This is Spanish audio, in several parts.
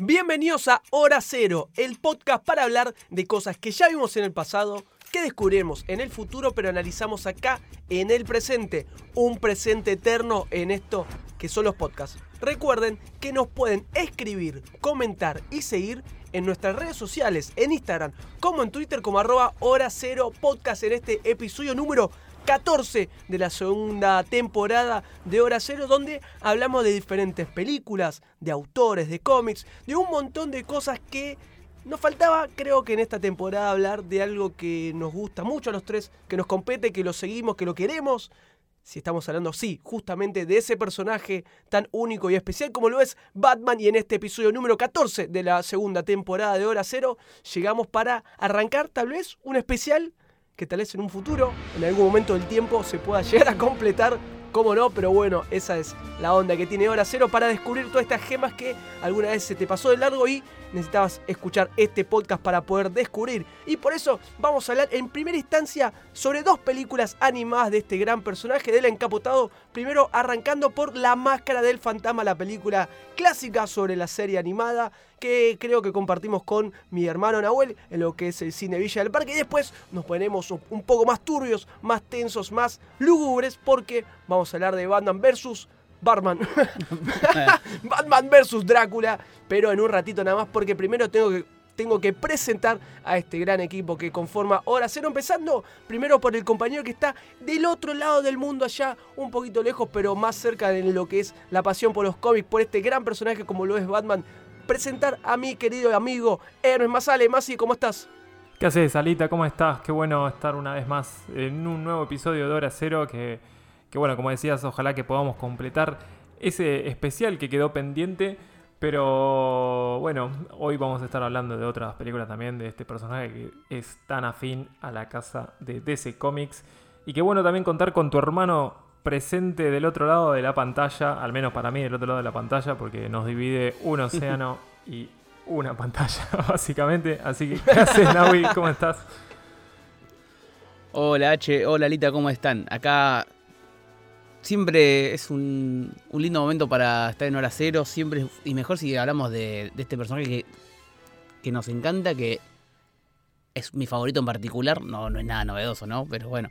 Bienvenidos a Hora Cero, el podcast para hablar de cosas que ya vimos en el pasado, que descubriremos en el futuro, pero analizamos acá en el presente. Un presente eterno en esto que son los podcasts. Recuerden que nos pueden escribir, comentar y seguir en nuestras redes sociales, en Instagram, como en Twitter, como arroba Hora Cero Podcast en este episodio número 14 de la segunda temporada de Hora Cero, donde hablamos de diferentes películas, de autores, de cómics, de un montón de cosas que nos faltaba, creo que en esta temporada, hablar de algo que nos gusta mucho a los tres, que nos compete, que lo seguimos, que lo queremos. Si estamos hablando, sí, justamente de ese personaje tan único y especial como lo es Batman. Y en este episodio número 14 de la segunda temporada de Hora Cero, llegamos para arrancar tal vez un especial que tal vez en un futuro, en algún momento del tiempo, se pueda llegar a completar. Cómo no, pero bueno, esa es la onda que tiene Hora Cero para descubrir todas estas gemas que alguna vez se te pasó de largo y necesitabas escuchar este podcast para poder descubrir. Y por eso vamos a hablar en primera instancia sobre dos películas animadas de este gran personaje del encapotado. Primero arrancando por La Máscara del Fantasma, la película clásica sobre la serie animada que creo que compartimos con mi hermano Nahuel en lo que es el cine Villa del Parque. Y después nos ponemos un poco más turbios, más tensos, más lúgubres porque vamos a hablar de Batman versus Batman. Batman versus Drácula, pero en un ratito nada más porque primero tengo que tengo que presentar a este gran equipo que conforma Hora Cero, empezando primero por el compañero que está del otro lado del mundo allá, un poquito lejos, pero más cerca de lo que es la pasión por los cómics, por este gran personaje como lo es Batman. Presentar a mi querido amigo Hermes Masale. Masi, ¿cómo estás? ¿Qué haces, Alita? ¿Cómo estás? Qué bueno estar una vez más en un nuevo episodio de Hora Cero que que bueno, como decías, ojalá que podamos completar ese especial que quedó pendiente. Pero bueno, hoy vamos a estar hablando de otras películas también, de este personaje que es tan afín a la casa de DC Comics. Y que bueno también contar con tu hermano presente del otro lado de la pantalla, al menos para mí del otro lado de la pantalla, porque nos divide un océano y una pantalla, básicamente. Así que, ¿qué haces, Naui? ¿Cómo estás? Hola H, hola Lita, ¿cómo están? Acá siempre es un, lindo momento para estar en hora cero. Siempre, y mejor si hablamos de, este personaje que, que, nos encanta, que es mi favorito en particular. No, no es nada novedoso, ¿no? Pero bueno,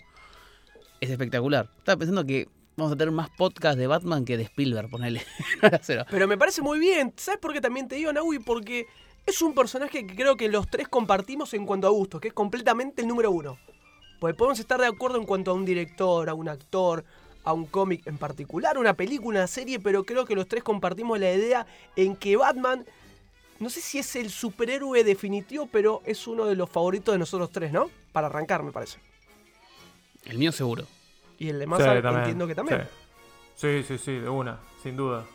es espectacular. Estaba pensando que vamos a tener más podcast de Batman que de Spielberg, ponele. Pero me parece muy bien. ¿Sabes por qué también te digo, Naui? Porque es un personaje que creo que los tres compartimos en cuanto a gustos, que es completamente el número uno. Porque podemos estar de acuerdo en cuanto a un director, a un actor, a un cómic en particular, una película, una serie, pero creo que los tres compartimos la idea en que Batman, no sé si es el superhéroe definitivo, pero es uno de los favoritos de nosotros tres, ¿no? Para arrancar, me parece. El mío seguro. Y el de Massa entiendo que también. Sí. sí, sí, sí, de una, sin duda.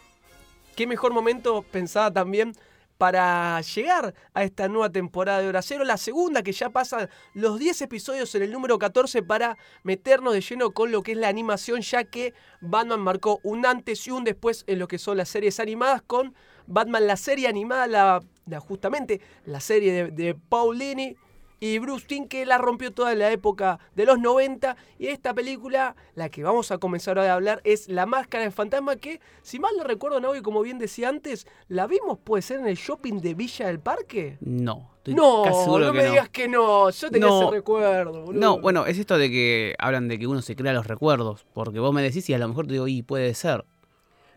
Qué mejor momento pensaba también para llegar a esta nueva temporada de Hora la segunda que ya pasa los 10 episodios en el número 14 para meternos de lleno con lo que es la animación, ya que Batman marcó un antes y un después en lo que son las series animadas con Batman la serie animada, la, justamente la serie de, de Paulini y Bruce Timm que la rompió toda la época de los 90 y esta película, la que vamos a comenzar a hablar es La Máscara de Fantasma que, si mal no recuerdo, Naui, como bien decía antes, ¿la vimos puede ser en el shopping de Villa del Parque? No. no, no me digas que no, yo tenía ese recuerdo. Boludo. No, bueno, es esto de que hablan de que uno se crea los recuerdos, porque vos me decís y a lo mejor te digo, y puede ser.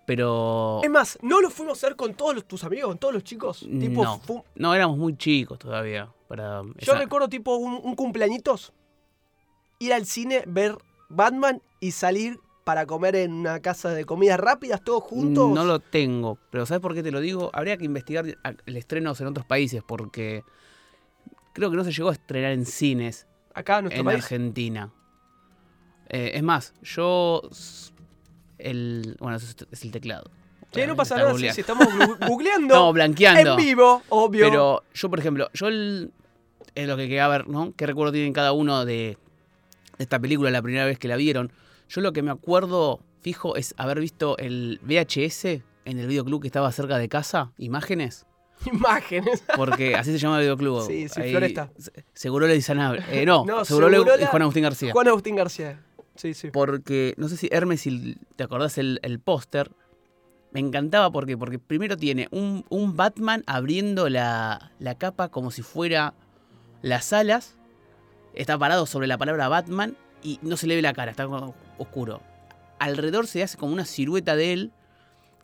Pero. Es más, ¿no lo fuimos a hacer con todos tus amigos, con todos los chicos? no. no, éramos muy chicos todavía. Yo recuerdo tipo un, cumpleañitos, ir al cine, ver Batman y salir para comer en una casa de comidas rápidas, todos juntos. No lo tengo, pero ¿sabes por qué te lo digo? Habría que investigar el estrenos en otros países porque creo que no se llegó a estrenar en cines. Acá en, en Argentina. Eh, es más, yo el bueno, es el teclado. Sí, no pasa nada si, estamos googleando. no, blanqueando. En vivo, obvio. Pero yo, por ejemplo, yo el, es lo que quería ver, ¿no? ¿Qué recuerdo tienen cada uno de esta película la primera vez que la vieron? Yo lo que me acuerdo fijo es haber visto el VHS en el videoclub que estaba cerca de casa, imágenes. Imágenes. Porque así se llama el videoclub. Sí, sí, Floresta. Seguro le dicen eh, no, no, seguro, le Juan Agustín García. Juan Agustín García. Sí, sí. Porque, no sé si Hermes, si te acordás el, el póster, me encantaba porque, porque primero tiene un, un Batman abriendo la, la capa como si fuera las alas. Está parado sobre la palabra Batman y no se le ve la cara, está oscuro. Alrededor se hace como una silueta de él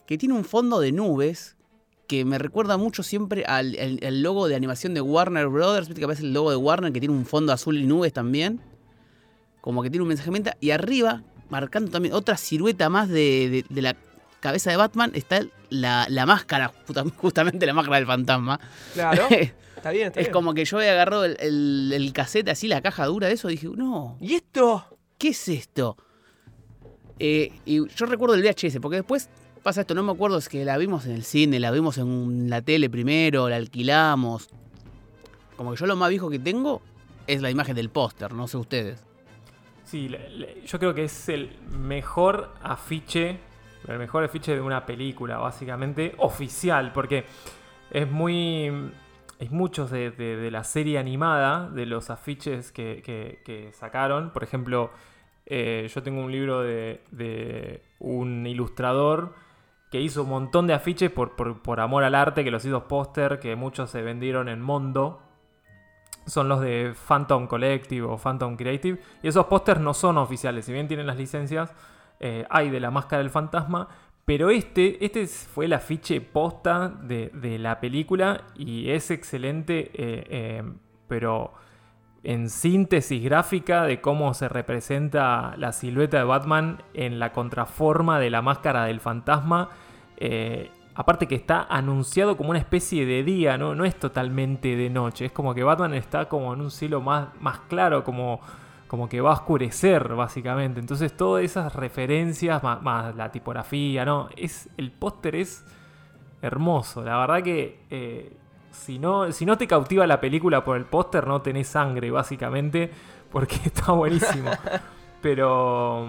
que tiene un fondo de nubes que me recuerda mucho siempre al logo de animación de Warner Brothers. Viste que aparece el logo de Warner que tiene un fondo azul y nubes también. Como que tiene un mensaje en mente. Y arriba, marcando también otra silueta más de, de- de la cabeza de Batman, está la, la máscara, justamente la máscara del fantasma. Claro. Está bien, está es bien. como que yo había agarrado el, el, el cassette así, la caja dura de eso, y dije, no, ¿Y esto? ¿qué es esto? Eh, y yo recuerdo el VHS, porque después pasa esto, no me acuerdo, es que la vimos en el cine, la vimos en la tele primero, la alquilamos. Como que yo lo más viejo que tengo es la imagen del póster, no sé ustedes. Sí, yo creo que es el mejor afiche, el mejor afiche de una película, básicamente, oficial, porque es muy... Hay muchos de, la serie animada, de los afiches que sacaron. Por ejemplo, eh, yo tengo un libro de, de un ilustrador que hizo un montón de afiches por, por- por amor al arte, que los hizo póster, que muchos se vendieron en Mondo. Son los de Phantom Collective o Phantom Creative. Y esos pósters no son oficiales. Si bien tienen las licencias, eh, hay de la máscara del fantasma. Pero este, este es- fue el afiche posta de, de la película y es excelente, eh, eh, pero en síntesis gráfica de cómo se representa la silueta de Batman en la contraforma de la máscara del fantasma. Aparte que está anunciado como una especie de día, ¿no? no es totalmente de noche. Es como que Batman está como en un cielo más, más claro, como, como que va a oscurecer, básicamente. Entonces, todas esas referencias, más, más la tipografía, ¿no? Es, el póster es hermoso. La verdad que eh, si, no, si no te cautiva la película por el póster, no tenés sangre, básicamente, porque está buenísimo. Pero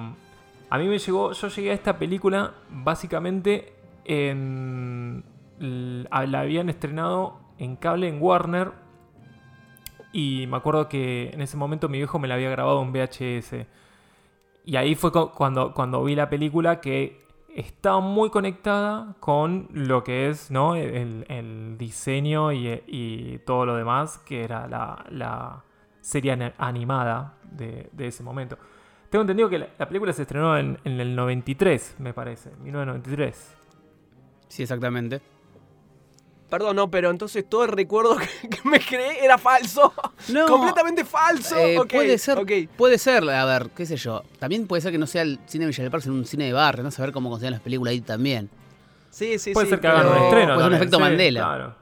a mí me llegó, yo llegué a esta película básicamente La habían estrenado en cable en Warner y me acuerdo que en ese momento mi viejo me la había grabado en VHS. Y ahí fue cu- cuando, cuando vi la película que está muy conectada con lo que es ¿no? el, diseño y, todo lo demás, que era la, la serie animada de, ese momento. Tengo entendido que la, la película se estrenó en, en el 93, me parece, 1993. Sí, exactamente. Perdón, no, pero entonces todo el recuerdo que, que me creé era falso. No, Completamente falso. Eh, puede ser, puede ser, a ver, qué sé yo. También puede ser que no sea el cine de Villa del Parque, sino un cine de barrio, no saber cómo consideran las películas ahí también. Sí, sí, Puede sí. ser que hagan pero- un estreno. puede ser un efecto sí, Mandela. Claro.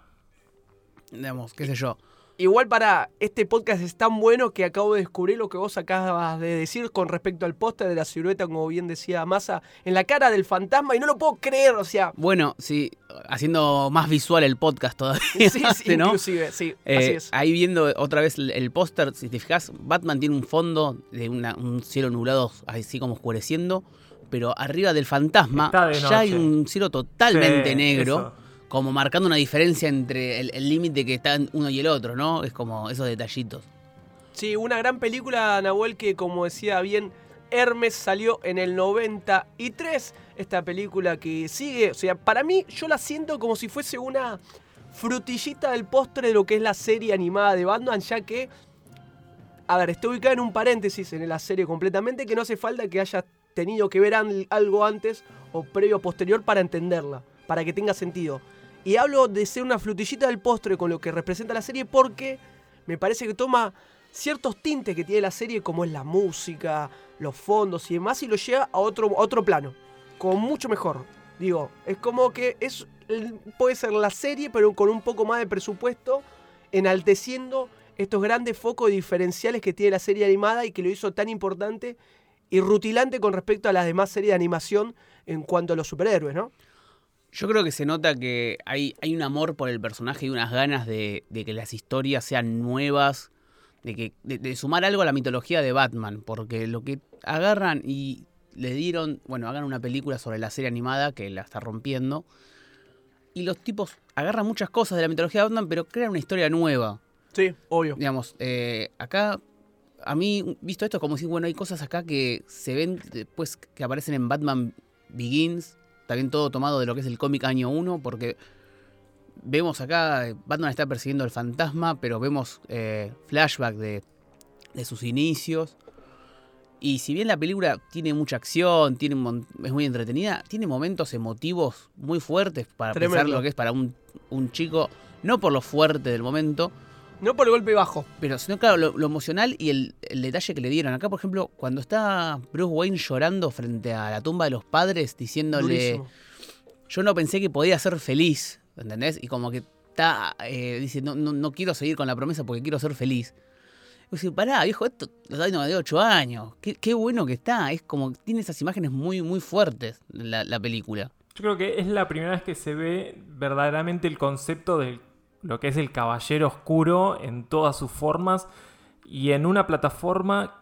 Digamos, qué sé yo. Igual para este podcast es tan bueno que acabo de descubrir lo que vos acabas de decir con respecto al póster de la silueta, como bien decía Massa, en la cara del fantasma y no lo puedo creer, o sea, Bueno, sí, haciendo más visual el podcast todavía. sí, sí, ¿sí, ¿no? inclusive, sí, Eh, así es. Ahí viendo otra vez el, el póster, si te fijas, Batman tiene un fondo de una- un cielo nublado, así como oscureciendo, pero arriba del fantasma de ya hay un cielo totalmente Sí, negro, eso. Como marcando una diferencia entre el límite que están uno y el otro, ¿no? Es como esos detallitos. Sí, una gran película, Nahuel, que como decía bien, Hermes salió en el 93. Esta película que sigue, o sea, para mí yo la siento como si fuese una frutillita del postre de lo que es la serie animada de Batman, ya que, a ver, estoy ubicada en un paréntesis en la serie completamente, que no hace falta que haya tenido que ver algo antes o previo o posterior para entenderla, para que tenga sentido. Y hablo de ser una frutillita del postre con lo que representa la serie porque me parece que toma ciertos tintes que tiene la serie, como es la música, los fondos y demás, y lo lleva a otro, otro plano, como mucho mejor. Digo, es como que es puede ser la serie, pero con un poco más de presupuesto, enalteciendo estos grandes focos diferenciales que tiene la serie animada y que lo hizo tan importante y rutilante con respecto a las demás series de animación en cuanto a los superhéroes, ¿no? Yo creo que se nota que hay, hay un amor por el personaje y unas ganas de, de que las historias sean nuevas, de, que, de, de sumar algo a la mitología de Batman, porque lo que agarran y le dieron, bueno, hagan una película sobre la serie animada que la está rompiendo, y los tipos agarran muchas cosas de la mitología de Batman, pero crean una historia nueva. Sí, obvio. Digamos, eh, acá, a mí, visto esto, como si, bueno, hay cosas acá que se ven después que aparecen en Batman Begins, también todo tomado de lo que es el cómic año 1, porque vemos acá, eh, Batman está persiguiendo al fantasma, pero vemos eh, flashback de, de sus inicios. Y si bien la película tiene mucha acción, tiene es muy entretenida, tiene momentos emotivos muy fuertes para pensar Tremendo. lo que es para un, un chico, no por lo fuerte del momento, No por el golpe bajo. pero sino claro, lo, lo emocional y el, el detalle que le dieron. Acá, por ejemplo, cuando está Bruce Wayne llorando frente a la tumba de los padres, diciéndole, Durísimo. yo no pensé que podía ser feliz, ¿entendés? Y como que está, eh, dice, no, no, no quiero seguir con la promesa porque quiero ser feliz. Y dice, pará, viejo, esto lo está viendo de 8 años. Qué, qué bueno que está. Es como, tiene esas imágenes muy, muy fuertes, la, la película. Yo creo que es la primera vez que se ve verdaderamente el concepto de lo que es el caballero oscuro en todas sus formas y en una plataforma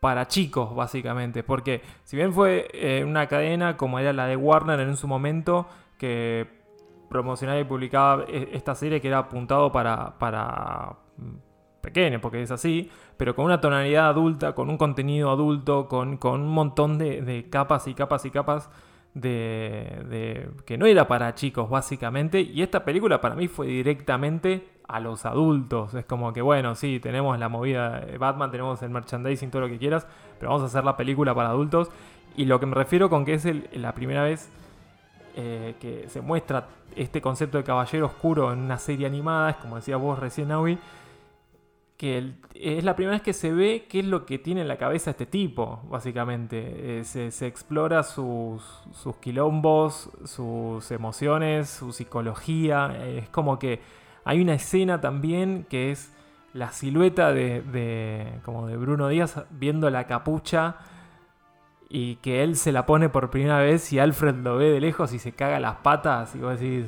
para chicos, básicamente. Porque si bien fue eh, una cadena como era la de Warner en su momento, que promocionaba y publicaba eh, esta serie que era apuntado para, para mm, pequeños, porque es así, pero con una tonalidad adulta, con un contenido adulto, con, con un montón de, de capas y capas y capas de, de- que no era para chicos básicamente. Y esta película para mí fue directamente a los adultos. Es como que bueno sí tenemos la movida de Batman tenemos el merchandising todo lo que quieras pero vamos a hacer la película para adultos. Y lo que me refiero con que es la primera vez eh, que se muestra este concepto de caballero oscuro en una serie animada es como decía vos recién Naui que es la primera vez que se ve qué es lo que tiene en la cabeza este tipo, básicamente. Eh, se, se explora sus, sus quilombos, sus emociones, su psicología. Es como que hay una escena también que es la silueta de, de- como de Bruno Díaz viendo la capucha y que él se la pone por primera vez y Alfred lo ve de lejos y se caga las patas y vos decís...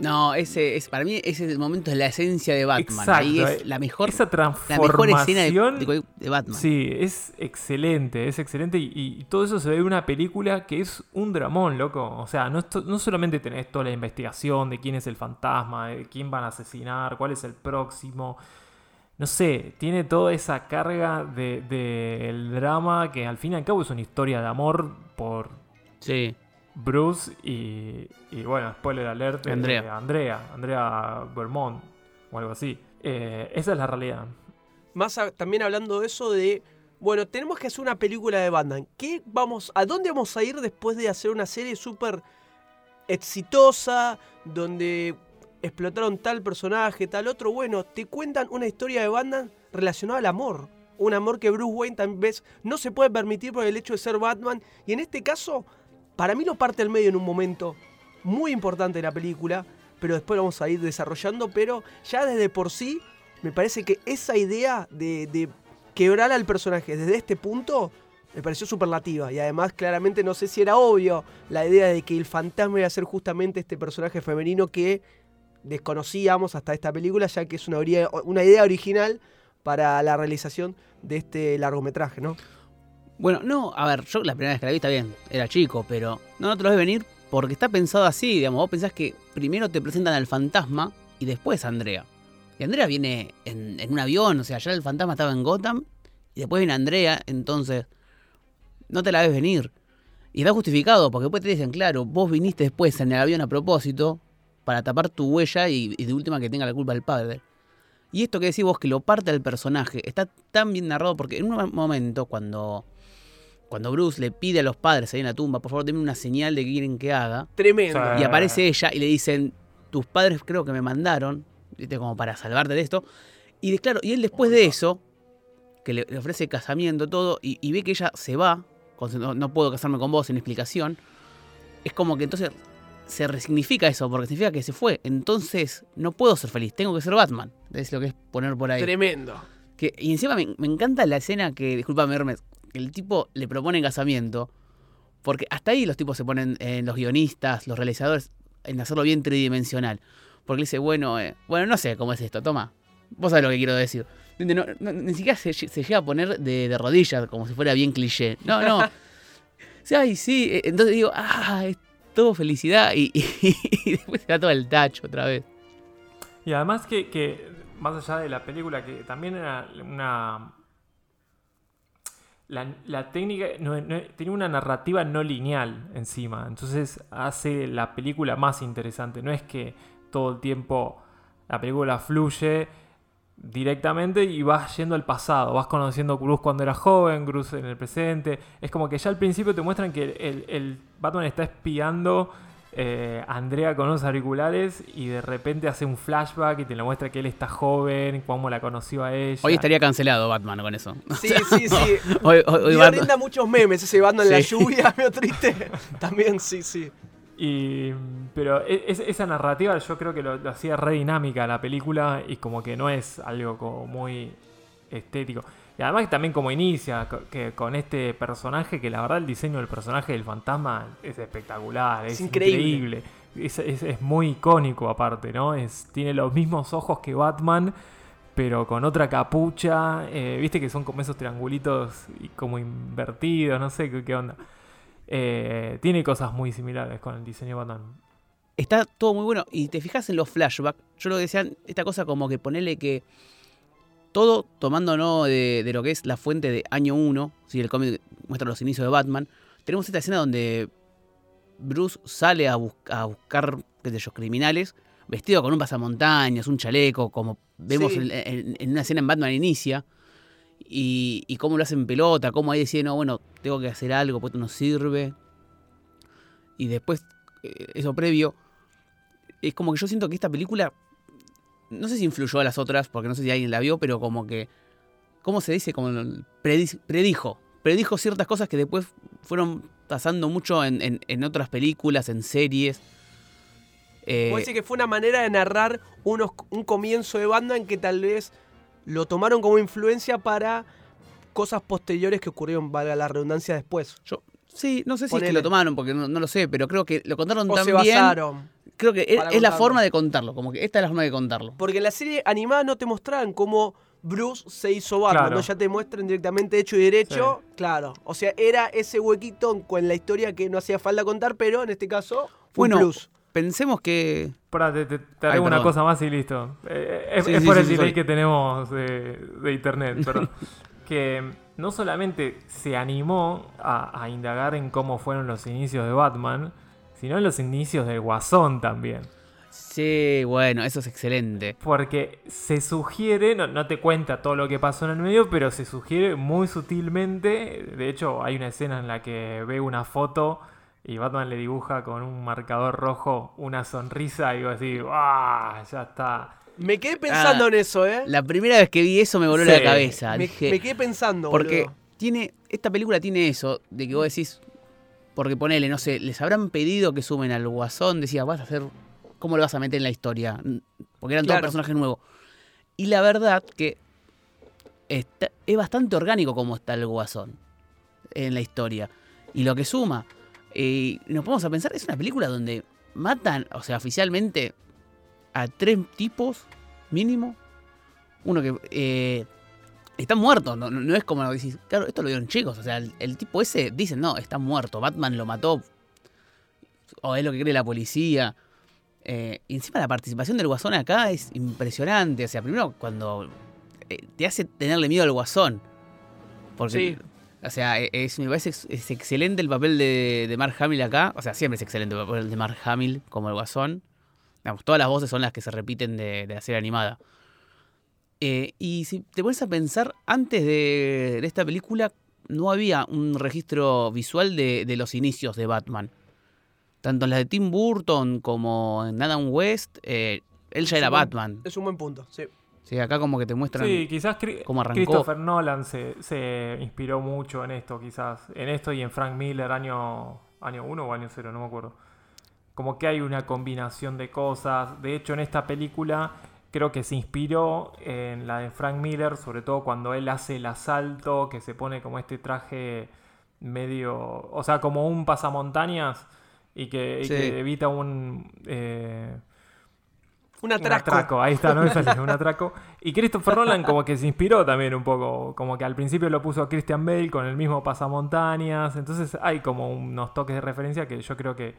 No, ese es para mí ese momento es la esencia de Batman. Exacto, Ahí es eh, la mejor, esa la mejor transformación... escena de, de- de Batman. Sí, es excelente, es excelente y, y todo eso se ve en una película que es un dramón, loco. O sea, no, no solamente tenés toda la investigación de quién es el fantasma, de quién van a asesinar, cuál es el próximo. No sé, tiene toda esa carga del de, el drama que al fin y al cabo es una historia de amor por Sí. Bruce y, y bueno, spoiler alert, eh, Andrea. Andrea, Andrea Vermont o algo así. Eh, esa es la realidad. Más a- también hablando de eso de, bueno, tenemos que hacer una película de Batman. ¿Qué vamos, ¿A dónde vamos a ir después de hacer una serie súper exitosa, donde explotaron tal personaje, tal otro? Bueno, te cuentan una historia de Batman relacionada al amor. Un amor que Bruce Wayne tal vez no se puede permitir por el hecho de ser Batman. Y en este caso, para mí lo parte al medio en un momento muy importante de la película, pero después lo vamos a ir desarrollando. Pero ya desde por sí, me parece que esa idea de, quebrar al personaje desde este punto me pareció superlativa. Y además, claramente, no sé si era obvio la idea de que el fantasma iba a ser justamente este personaje femenino que desconocíamos hasta esta película, ya que es una, una idea original para la realización de este largometraje, ¿no? Bueno, no, a ver, yo la primera vez que la vi está bien, era chico, pero no, te lo ves venir porque está pensado así, digamos, vos pensás que primero te presentan al fantasma y después a Andrea. Y Andrea viene en, un avión, o sea, ya el fantasma estaba en Gotham y después viene Andrea, entonces no te la ves venir. Y está justificado, porque después te dicen, claro, vos viniste después en el avión a propósito para tapar tu huella y, de última que tenga la culpa el padre. Y esto que decís vos, que lo parte al personaje, está tan bien narrado porque en un momento cuando, cuando Bruce le pide a los padres ahí en la tumba, por favor, denme una señal de qué quieren que haga, Tremendo. Y aparece ella y le dicen, tus padres creo que me mandaron, ¿viste? como para salvarte de esto. Y de- claro, y él después de eso, que le, le ofrece casamiento, todo, y, y ve que ella se va, con no, no puedo casarme con vos sin explicación, es como que entonces se resignifica eso, porque significa que se fue. Entonces no puedo ser feliz, tengo que ser Batman. Es lo que es poner por ahí. Tremendo. Que, y encima me, me encanta la escena que, discúlpame Hermes, que el tipo le propone casamiento, porque hasta ahí los tipos se ponen, eh, los guionistas, los realizadores, en hacerlo bien tridimensional. Porque le dice, bueno, eh, bueno, no sé cómo es esto, toma, vos sabés lo que quiero decir. No- no- no- ni siquiera se, se llega a poner de, de rodillas, como si fuera bien cliché. No, no. Sí, Ay, sí, eh, entonces digo, ah, es todo felicidad, y, y después se da todo el tacho otra vez. Y además que, que, más allá de la película, que también era una... la, técnica tiene una narrativa no lineal encima. Entonces hace la película más interesante. No es que todo el tiempo la película fluye directamente y vas yendo al pasado. Vas conociendo a Bruce cuando era joven, Bruce en el presente. Es como que ya al principio te muestran que el Batman está espiando eh, Andrea con unos auriculares y de repente hace un flashback y te lo muestra que él está joven, cómo la conoció a ella. Hoy estaría cancelado Batman con eso. Sí, sí, sí. Hoy, hoy- hoy Batman- muchos memes, ese bando en la lluvia, medio triste. También, sí, sí. Y, pero e- es- esa narrativa yo creo que lo, lo hacía re dinámica la película y como que no es algo como muy estético. Y además que también como inicia que con este personaje, que la verdad el diseño del personaje del fantasma es espectacular, es, Es increíble. increíble. Es, es- es muy icónico aparte, ¿no? Es, tiene los mismos ojos que Batman, pero con otra capucha. eh, Viste que son como esos triangulitos como invertidos, no sé qué, qué onda. Eh, tiene cosas muy similares con el diseño de Batman. Está todo muy bueno. Y te fijas en los flashbacks. Yo lo que decía, esta cosa como que ponerle que. Todo tomando ¿no? de, de lo que es la fuente de año 1. Si el cómic muestra los inicios de Batman. Tenemos esta escena donde Bruce sale a, bus- a buscar, qué sé yo, criminales. Vestido con un pasamontañas, un chaleco, como vemos Sí. en, en- en una escena en Batman Inicia. Y, y cómo lo hacen pelota, cómo ahí deciden, no, bueno, tengo que hacer algo, pues esto no sirve. Y después, eh, eso previo, es como que yo siento que esta película, no sé si influyó a las otras, porque no sé si alguien la vio, pero como que, ¿cómo se dice? Como predijo, predijo ciertas cosas que después fueron pasando mucho en, en- en otras películas, en series. Eh, Puede decir que fue una manera de narrar unos, un comienzo de banda en que tal vez lo tomaron como influencia para cosas posteriores que ocurrieron, valga la redundancia, después. yo, sí, no sé si es que lo tomaron, porque no, no lo sé, pero creo que lo contaron O tan se bien. basaron. Creo que es, la forma de contarlo, como que esta es la forma de contarlo. Porque en la serie animada no te mostraban cómo Bruce se hizo Batman, Claro. ¿no? Ya te muestran directamente hecho y derecho. Claro. O sea, era ese huequito con la historia que no hacía falta contar, pero en este caso fue Bueno, un plus. Pensemos que Pará, te, te- te Ay, una cosa más y listo. Eh, es Sí, es sí, por sí, el sí, delay que tenemos de, de internet, perdón. que no solamente se animó a, a indagar en cómo fueron los inicios de Batman, sino en los inicios del Guasón también. Sí, bueno, eso es excelente. Porque se sugiere, no, no te cuenta todo lo que pasó en el medio, pero se sugiere muy sutilmente. De hecho, hay una escena en la que ve una foto y Batman le dibuja con un marcador rojo una sonrisa y digo así, ¡ah! Ya está. Me quedé pensando Ah, en eso, ¿eh? La primera vez que vi eso me voló Sí. la cabeza. Me, Dije, me quedé pensando, porque boludo. tiene esta película tiene eso de que vos decís porque ponele, no sé, les habrán pedido que sumen al Guasón, decía, vas a hacer ¿cómo lo vas a meter en la historia? Porque eran todos personajes nuevos. Y la verdad que está- es bastante orgánico como está el Guasón en la historia. Y lo que suma, eh, nos ponemos a pensar, es una película donde matan, o sea, oficialmente a tres tipos mínimo. Uno que eh, está muerto, no, no- es como decís, claro, esto lo vieron chicos, o sea, el, el tipo ese dicen, no, está muerto, Batman lo mató, o es lo que cree la policía. Eh, y encima la participación del Guasón acá es impresionante, o sea, primero cuando eh, te hace tenerle miedo al Guasón. Porque, Sí. o sea, e- es, me parece ex- es excelente el papel de, de Mark Hamill acá, o sea, siempre es excelente el papel de Mark Hamill como el Guasón. Digamos, todas las voces son las que se repiten de, de la serie animada. Eh, y si te pones a pensar, antes de, de esta película no había un registro visual de, de los inicios de Batman. Tanto en la de Tim Burton como en Adam West, eh, él ya Es era buen- Batman. Es un buen punto, sí. Sí, acá como que te muestran... Sí, quizás cómo arrancó. Christopher Nolan se, se inspiró mucho en esto, quizás. En esto y en Frank Miller, año, año 1 o año 0, no me acuerdo. Como que hay una combinación de cosas. De hecho, en esta película creo que se inspiró en la de Frank Miller, sobre todo cuando él hace el asalto, que se pone como este traje medio. O sea, como un pasamontañas y que, y Sí. que evita un. eh, Un un atraco. atraco, ahí está, no me sale, un atraco. Y Christopher Nolan como que se inspiró también un poco, como que al principio lo puso a Christian Bale con el mismo pasamontañas, entonces hay como unos toques de referencia que yo creo que,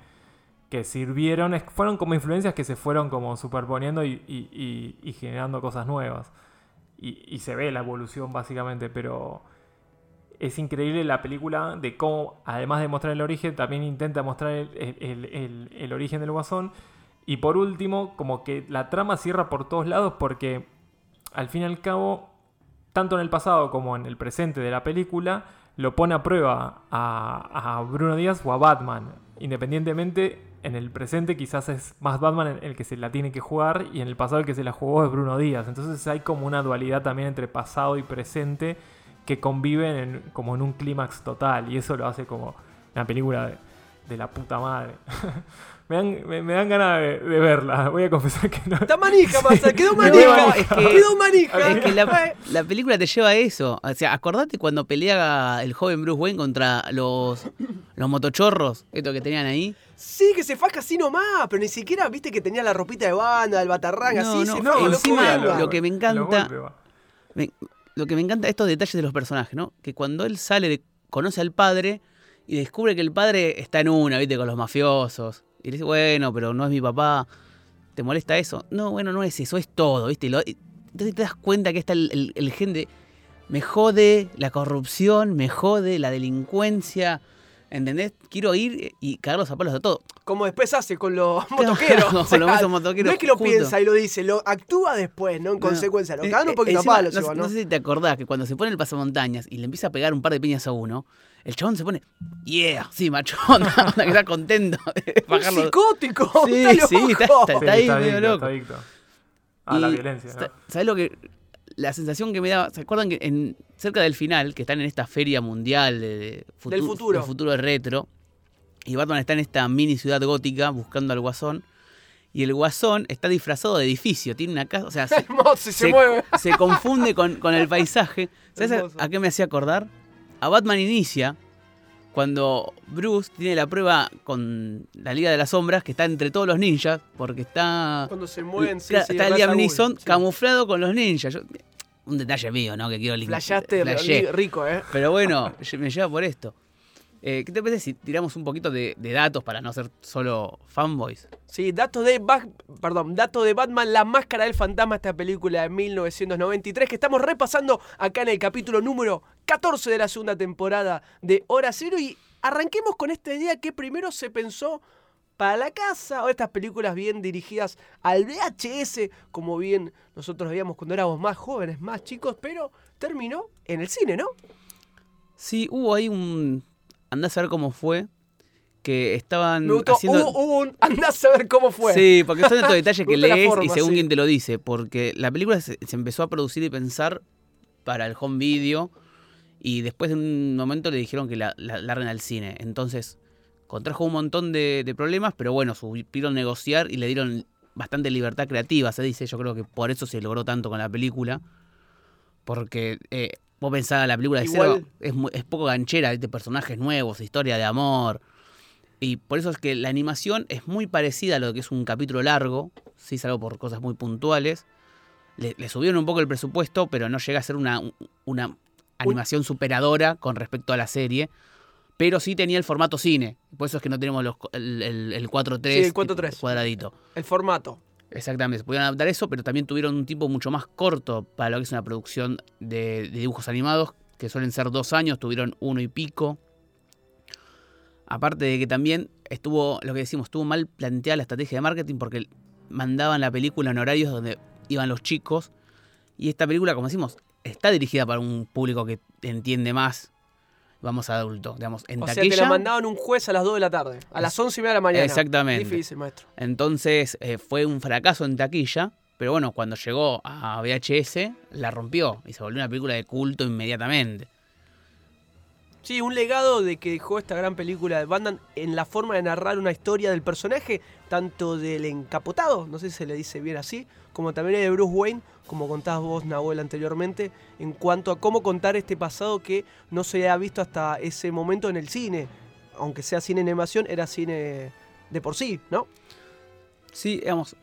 que sirvieron, fueron como influencias que se fueron como superponiendo y, generando cosas nuevas. Y, se ve la evolución básicamente, pero es increíble la película de cómo, además de mostrar el origen, también intenta mostrar el, origen del guasón. Y por último, como que la trama cierra por todos lados porque al fin y al cabo, tanto en el pasado como en el presente de la película, lo pone a prueba a Bruno Díaz o a Batman. Independientemente, en el presente quizás es más Batman el, que se la tiene que jugar y en el pasado el que se la jugó es Bruno Díaz. Entonces hay como una dualidad también entre pasado y presente que conviven en- como en un clímax total y eso lo hace como una película de, de la puta madre. me, dan, me- me dan ganas de, de verla, voy a confesar que no. Está manija, Massa, quedó manija. es que- quedó manija. Es que la, la película te lleva a eso. O sea, acordate cuando pelea el joven Bruce Wayne contra los, los motochorros, estos que tenían ahí. Sí, que se faja así nomás, pero ni siquiera viste que tenía la ropita de banda, el batarranga, No, así, no, se no, faja, encima lo que me encanta-. Me- lo que me encanta estos detalles de los personajes, ¿no? Que cuando él sale, de, conoce al padre y descubre que el padre está en una, ¿viste? Con los mafiosos. Y le dice, bueno, pero no es mi papá. ¿Te molesta eso? No, bueno, no es eso, es todo, ¿viste? Lo- entonces te das cuenta que está el, el- el gen de. Me jode la corrupción, me jode la delincuencia. ¿Entendés? Quiero ir y cagarlos a palos de todo. Como después hace con los motoqueros. con o sea, los motoqueros, No es que lo justo. piensa y lo dice, lo actúa después, ¿no? En consecuencia. Lo cagan un poquito a palos, no ¿no? sé si te acordás que cuando se pone el pasamontañas y le empieza a pegar un par de piñas a uno, el chabón se pone, yeah, sí, onda, que está contento de bajarlo. psicótico. Sí, está sí, loco. está- ahí medio loco. está adicto a la violencia, ¿no? sa- ¿Sabés lo que.? La sensación que me da. ¿Se acuerdan que en, cerca del final, que están en esta feria mundial de, de futu- Del futuro. del futuro retro, y Batman está en esta mini ciudad gótica buscando al guasón, y el guasón está disfrazado de edificio, tiene una casa. O sea, se, y se, mueve. se confunde con, con el paisaje. ¿Sabes a qué me hacía acordar? A Batman Inicia, cuando Bruce tiene la prueba con la Liga de las Sombras, que está entre todos los ninjas, porque está... Cuando se mueven, sí, está Ra's Liam Neeson sí. camuflado con los ninjas. Yo- un detalle mío, ¿no? Que quiero limpiar. Flashaste ri- rico, ¿eh? Pero bueno, me lleva por esto. Eh, ¿Qué te parece si tiramos un poquito de, de datos para no ser solo fanboys? Sí, datos de, Ba- perdón, datos de Batman, La Máscara del Fantasma, esta película de 1993 que estamos repasando acá en el capítulo número 14 de la segunda temporada de Hora Cero y arranquemos con esta idea que primero se pensó para la casa o estas películas bien dirigidas al VHS, como bien nosotros veíamos cuando éramos más jóvenes, más chicos, pero terminó en el cine, ¿no? Sí, hubo ahí un... Andás a ver cómo fue. Que estaban Me gustó, haciendo... un, andás a ver cómo fue. Sí, porque son estos detalles que lees y según sí. quien te lo dice. Porque la película se, se empezó a producir y pensar para el home video. Y después de un momento le dijeron que la, la larguen al cine. Entonces, contrajo un montón de, de problemas, pero bueno, supieron negociar y le dieron bastante libertad creativa, se dice. Yo creo que por eso se logró tanto con la película. Porque eh, vos pensás, la película de Igual- cero es, es poco ganchera, de personajes nuevos, historia de amor. Y por eso es que la animación es muy parecida a lo que es un capítulo largo, sí, salvo por cosas muy puntuales. Le, le subieron un poco el presupuesto, pero no llega a ser una, una animación superadora con respecto a la serie. Pero sí tenía el formato cine. Por eso es que no tenemos los, el, el, el 4.3 Sí, el 4:3. cuadradito. El formato. Exactamente, se pudieron adaptar eso, pero también tuvieron un tiempo mucho más corto para lo que es una producción de, de dibujos animados, que suelen ser dos años, tuvieron uno y pico. Aparte de que también estuvo, lo que decimos, estuvo mal planteada la estrategia de marketing porque mandaban la película en horarios donde iban los chicos. Y esta película, como decimos, está dirigida para un público que entiende más, vamos a adulto, digamos, en O sea, taquilla. te la mandaban un juez a las 2 de la tarde, a las 11 y media de la mañana. Exactamente. Difícil, maestro. Entonces eh, fue un fracaso en taquilla, pero bueno, cuando llegó a VHS la rompió y se volvió una película de culto inmediatamente. Sí, un legado de que dejó esta gran película de Batman en la forma de narrar una historia del personaje, tanto del encapotado, no sé si se le dice bien así, como también de Bruce Wayne, como contabas vos, Nahuel, anteriormente, en cuanto a cómo contar este pasado que no se ha visto hasta ese momento en el cine. Aunque sea cine animación, era cine de por sí, ¿no? Sí, digamos,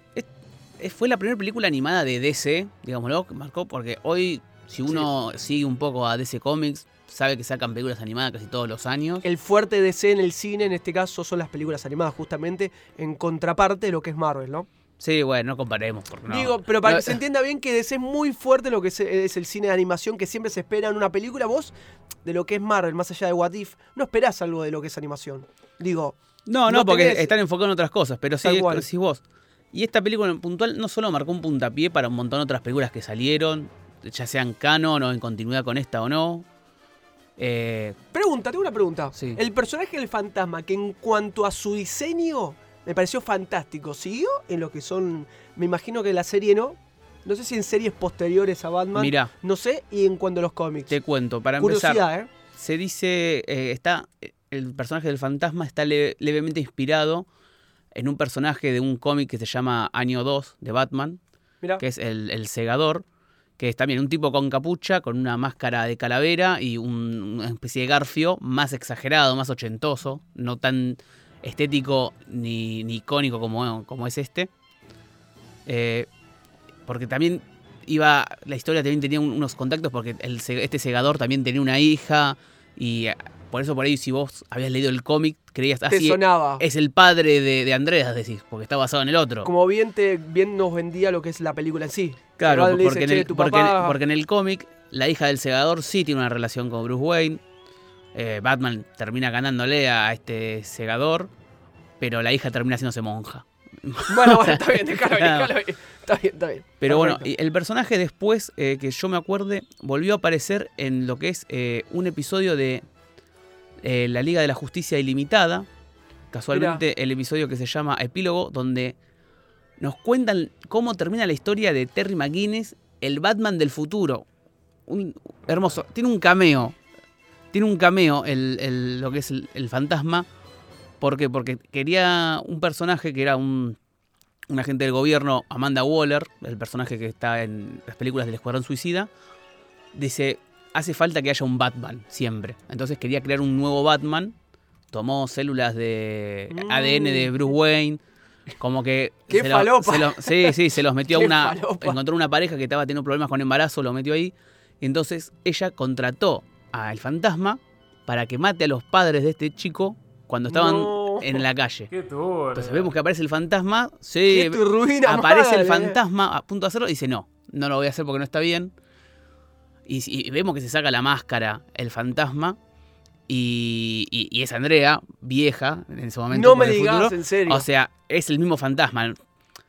fue la primera película animada de DC, digámoslo, que marcó, porque hoy, si uno sigue un poco a DC Comics, sabe que sacan películas animadas casi todos los años. El fuerte DC en el cine, en este caso, son las películas animadas, justamente en contraparte de lo que es Marvel, ¿no? Sí, bueno, no comparemos. Porque no- Digo, pero para no- que se entienda bien que DC es muy fuerte lo que es, el cine de animación que siempre se espera en una película. Vos, de lo que es Marvel, más allá de What If, no esperás algo de lo que es animación. Digo, No, no, no porque tenés- están enfocados en otras cosas, pero sí, decís vos. Y esta película en puntual no solo marcó un puntapié para un montón de otras películas que salieron, ya sean canon o en continuidad con esta o no. Eh, pregunta, tengo una pregunta. Sí. El personaje del fantasma, que en cuanto a su diseño, me pareció fantástico. ¿Siguió en lo que son, me imagino que la serie no? No sé si en series posteriores a Batman. Mirá. No sé, y en cuanto a los cómics. te cuento, para empezar, Curiosidad, ¿eh? se dice, eh, está, el personaje del fantasma está le- levemente inspirado en un personaje de un cómic que se llama Año 2 de Batman, Mirá. que es el, el segador, que es también un tipo con capucha, con una máscara de calavera y un- una especie de garfio más exagerado, más ochentoso, no tan estético ni, ni icónico como, como es este. Eh, porque también iba, la historia también tenía un- unos contactos porque el este segador también tenía una hija y por eso por ahí si vos habías leído el cómic creías Te así sonaba. es el padre de, de Andreas decís porque está basado en el otro Como bien, te, bien nos vendía lo que es la película en sí. claro dice, porque, en "Che, el, porque, en- papá". porque en el cómic la hija del segador sí tiene una relación con Bruce Wayne Eh, Batman termina ganándole a este segador pero la hija termina haciéndose monja Bueno, bueno, está bien, déjalo bien, déjalo bien. Está bien, está bien. Pero bueno, Perfecto. el personaje después, eh, que yo me acuerde, volvió a aparecer en lo que es eh, un episodio de eh, La Liga de la Justicia Ilimitada. Casualmente el episodio que se llama Epílogo, donde nos cuentan cómo termina la historia de Terry McGuinness, el Batman del futuro. Un, hermoso. Tiene un cameo. Tiene un cameo el, el- lo que es el, el fantasma. ¿Por qué? Porque quería un personaje que era un, un agente del gobierno, Amanda Waller, el personaje que está en las películas del Escuadrón Suicida, dice, hace falta que haya un Batman, siempre. Entonces quería crear un nuevo Batman, tomó células de Mm. ADN de Bruce Wayne, como que... ¡Qué se lo- falopa! se lo- sí, sí, se los metió a ¡Qué una... falopa! Encontró una pareja que estaba teniendo problemas con embarazo, lo metió ahí. Y entonces ella contrató al fantasma para que mate a los padres de este chico cuando estaban No. en la calle. Qué turbio. Entonces vemos que aparece el fantasma, sí, ¡Qué turbina aparece el fantasma a punto de hacerlo y dice no, no lo voy a hacer porque no está bien. Y, y vemos que se saca la máscara el fantasma y, y- y es Andrea, vieja en ese momento. No me digas, futuro. en serio. O sea, es el mismo fantasma.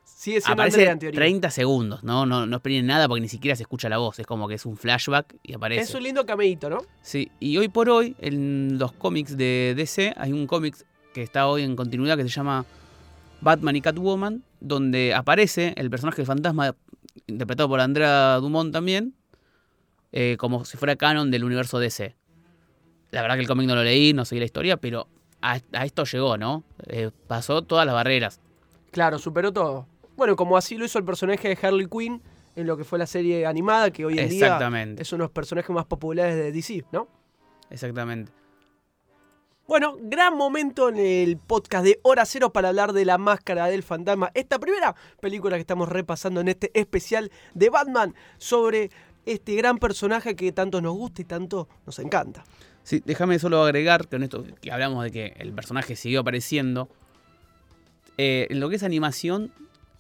Sigue siendo Aparece Andrea en teoría. 30 segundos, ¿no? No, no esperen nada porque ni siquiera se escucha la voz. Es como que es un flashback y aparece. Es un lindo cameíto, ¿no? Sí, y hoy por hoy, en los cómics de DC, hay un cómic que está hoy en continuidad que se llama Batman y Catwoman, donde aparece el personaje del fantasma, interpretado por Andrea Dumont también, eh, como si fuera canon del universo DC. La verdad que el cómic no lo leí, no seguí la historia, pero a, a esto llegó, ¿no? Eh, pasó todas las barreras. Claro, superó todo. Bueno, como así lo hizo el personaje de Harley Quinn en lo que fue la serie animada, que hoy en día es uno de los personajes más populares de DC, ¿no? exactamente. Bueno, gran momento en el podcast de Hora Cero para hablar de la máscara del fantasma. Esta primera película que estamos repasando en este especial de Batman sobre este gran personaje que tanto nos gusta y tanto nos encanta. Sí, déjame solo agregar, con esto que hablamos de que el personaje siguió apareciendo. eh, en lo que es animación,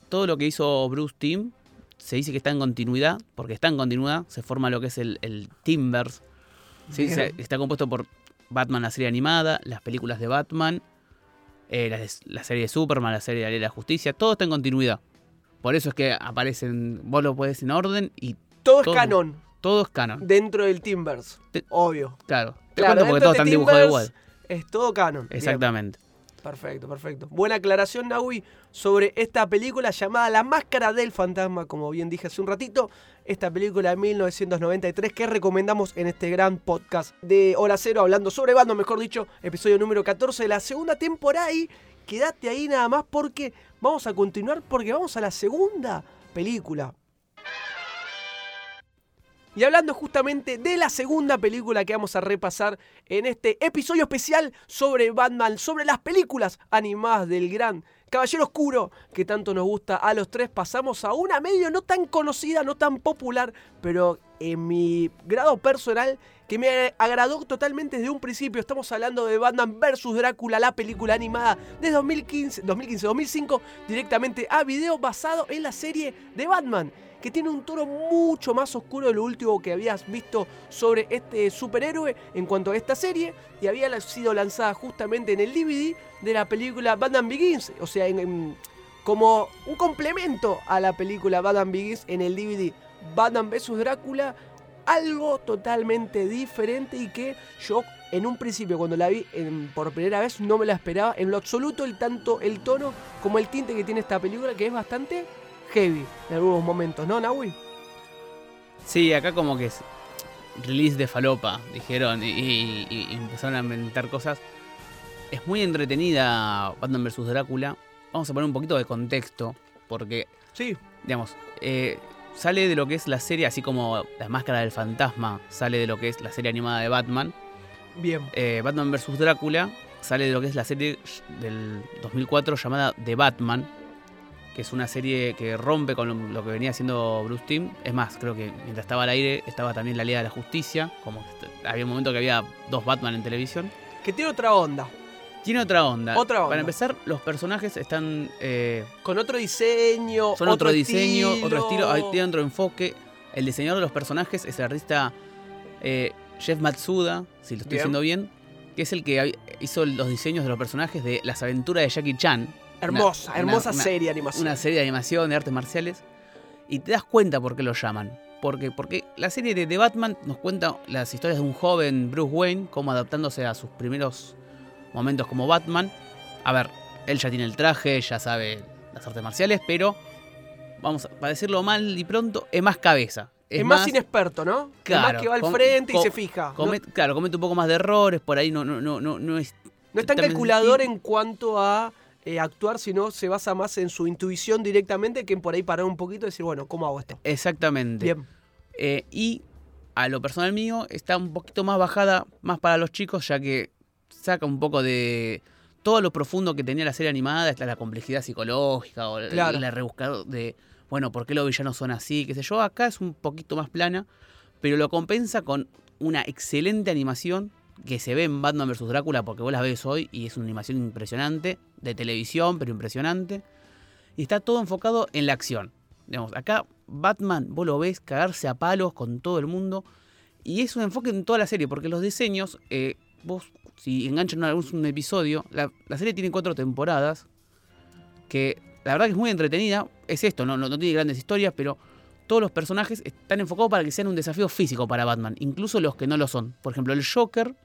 todo lo que hizo Bruce Timm se dice que está en continuidad, porque está en continuidad, se forma lo que es el, el Timbers. ¿sí? Se- está compuesto por Batman, la serie animada, las películas de Batman, eh, la, serie de Superman, la serie de la Ley de la Justicia, todo está en continuidad. Por eso es que aparecen, vos lo podés en orden y Todo es canon todo es canon. dentro del Timbers, Te- obvio. Claro, te Claro, cuento porque todos están dibujados igual. Es todo canon. Bien. Exactamente. Perfecto, perfecto. Buena aclaración, Naui, sobre esta película llamada La Máscara del Fantasma, como bien dije hace un ratito. Esta película de 1993 que recomendamos en este gran podcast de Hora Cero, hablando sobre Batman, mejor dicho, episodio número 14 de la segunda temporada. Y quédate ahí nada más porque vamos a continuar, porque vamos a la segunda película. Y hablando justamente de la segunda película que vamos a repasar en este episodio especial sobre Batman, sobre las películas animadas del gran Caballero Oscuro, que tanto nos gusta a los tres, pasamos a una medio no tan conocida, no tan popular, pero en mi grado personal que me agradó totalmente desde un principio. Estamos hablando de Batman vs. Drácula, la película animada de 2015, 2015-2005, directamente a video basado en la serie de Batman que tiene un tono mucho más oscuro de lo último que habías visto sobre este superhéroe en cuanto a esta serie y había sido lanzada justamente en el DVD de la película Batman Begins, o sea, como un complemento a la película Batman Begins en el DVD Batman vs. Drácula, algo totalmente diferente y que yo en un principio cuando la vi por primera vez no me la esperaba en lo absoluto el tanto el tono como el tinte que tiene esta película que es bastante heavy en algunos momentos, ¿no, Nahui? Sí, acá como que es release de falopa, dijeron, y, empezaron a inventar cosas. Es muy entretenida Batman vs. Drácula. Vamos a poner un poquito de contexto, porque, sí. digamos, eh, sale de lo que es la serie, así como La Máscara del Fantasma sale de lo que es la serie animada de Batman. Bien. Eh, Batman vs. Drácula sale de lo que es la serie del 2004 llamada The Batman, que es una serie que rompe con lo que venía haciendo Bruce Timm. Es más, creo que mientras estaba al aire estaba también la Liga de la Justicia, como había un momento que había dos Batman en televisión. Que tiene otra onda. Tiene otra onda. Otra onda. Para empezar, los personajes están... Eh, con otro diseño. Son otro, diseño, otro estilo, tiene otro enfoque. El diseñador de los personajes es el artista eh, Jeff Matsuda, si lo estoy diciendo bien, que es el que hizo los diseños de los personajes de Las aventuras de Jackie Chan, Hermosa, hermosa serie de animación. Una serie de animación de artes marciales. Y te das cuenta por qué lo llaman. Porque, porque la serie de The Batman nos cuenta las historias de un joven Bruce Wayne, como adaptándose a sus primeros momentos como Batman. A ver, él ya tiene el traje, ya sabe las artes marciales, pero vamos a decirlo mal y pronto, es más cabeza. Es, más, inexperto, ¿no? Claro, es más que va al frente y se fija. Claro, comete un poco más de errores, por ahí no, no, no, no, no es. No es tan calculador en cuanto a eh, actuar, sino se basa más en su intuición directamente que en por ahí parar un poquito y decir, bueno, ¿cómo hago esto? Exactamente. Bien. Eh, y a lo personal mío está un poquito más bajada, más para los chicos, ya que saca un poco de todo lo profundo que tenía la serie animada, está la complejidad psicológica o la, rebuscada de, bueno, ¿por qué los villanos son así? Qué sé yo, acá es un poquito más plana, pero lo compensa con una excelente animación que se ve en Batman vs. Drácula porque vos las ves hoy y es una animación impresionante, de televisión, pero impresionante. Y está todo enfocado en la acción. Digamos, acá Batman, vos lo ves cagarse a palos con todo el mundo. Y es un enfoque en toda la serie, porque los diseños, eh, vos, si enganchan algún episodio, la, serie tiene cuatro temporadas, que la verdad que es muy entretenida. Es esto, no, no tiene grandes historias, pero todos los personajes están enfocados para que sean un desafío físico para Batman, incluso los que no lo son. Por ejemplo, el Joker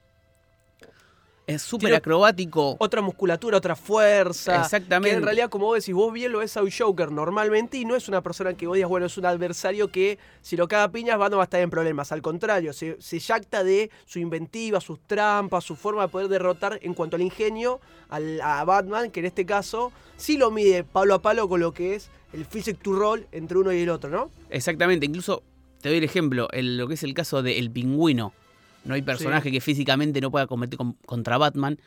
es súper acrobático. Otra musculatura, otra fuerza. Exactamente. Que en realidad, como vos decís, vos bien lo ves a un Joker normalmente y no es una persona que odias, bueno, es un adversario que si lo caga piñas va, no va a estar en problemas. Al contrario, se, se jacta de su inventiva, sus trampas, su forma de poder derrotar en cuanto al ingenio a Batman, que en este caso sí lo mide palo a palo con lo que es el physic to roll entre uno y el otro, ¿no? Exactamente. Incluso te doy el ejemplo, lo que es el caso del pingüino no hay personaje que físicamente no pueda combatir contra Batman.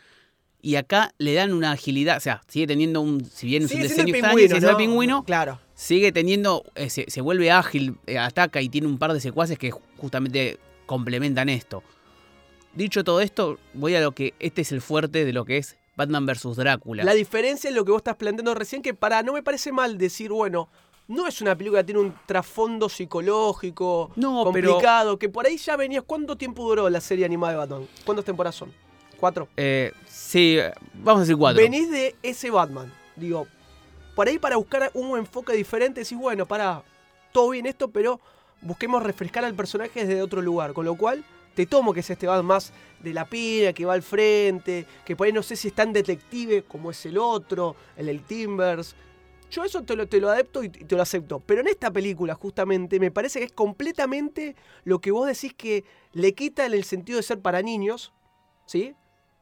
Y acá le dan una agilidad, o sea, sigue teniendo un, si bien es un diseño extraño, sigue siendo el pingüino, claro. sigue teniendo, eh, se, vuelve ágil, eh, ataca y tiene un par de secuaces que justamente complementan esto. Dicho todo esto, voy a lo que este es el fuerte de lo que es Batman vs. Drácula. La diferencia es lo que vos estás planteando recién, que para no me parece mal decir, bueno, no es una película que tiene un trasfondo psicológico complicado, que por ahí ya venías. ¿Cuánto tiempo duró la serie animada de Batman? ¿Cuántas temporadas son? ¿Cuatro? Eh, sí, vamos a decir cuatro. Venís de ese Batman. Digo, por ahí para buscar un enfoque diferente, decís, bueno, para, todo bien esto, pero busquemos refrescar al personaje desde otro lugar. Con lo cual, te tomo que es este Batman más de la pina, que va al frente, que por ahí no sé si es tan detective como es el otro, el del Timbers. Yo eso te lo, te lo adepto y te lo acepto. Pero en esta película, justamente, me parece que es completamente lo que vos decís que le quita en el sentido de ser para niños, ¿sí?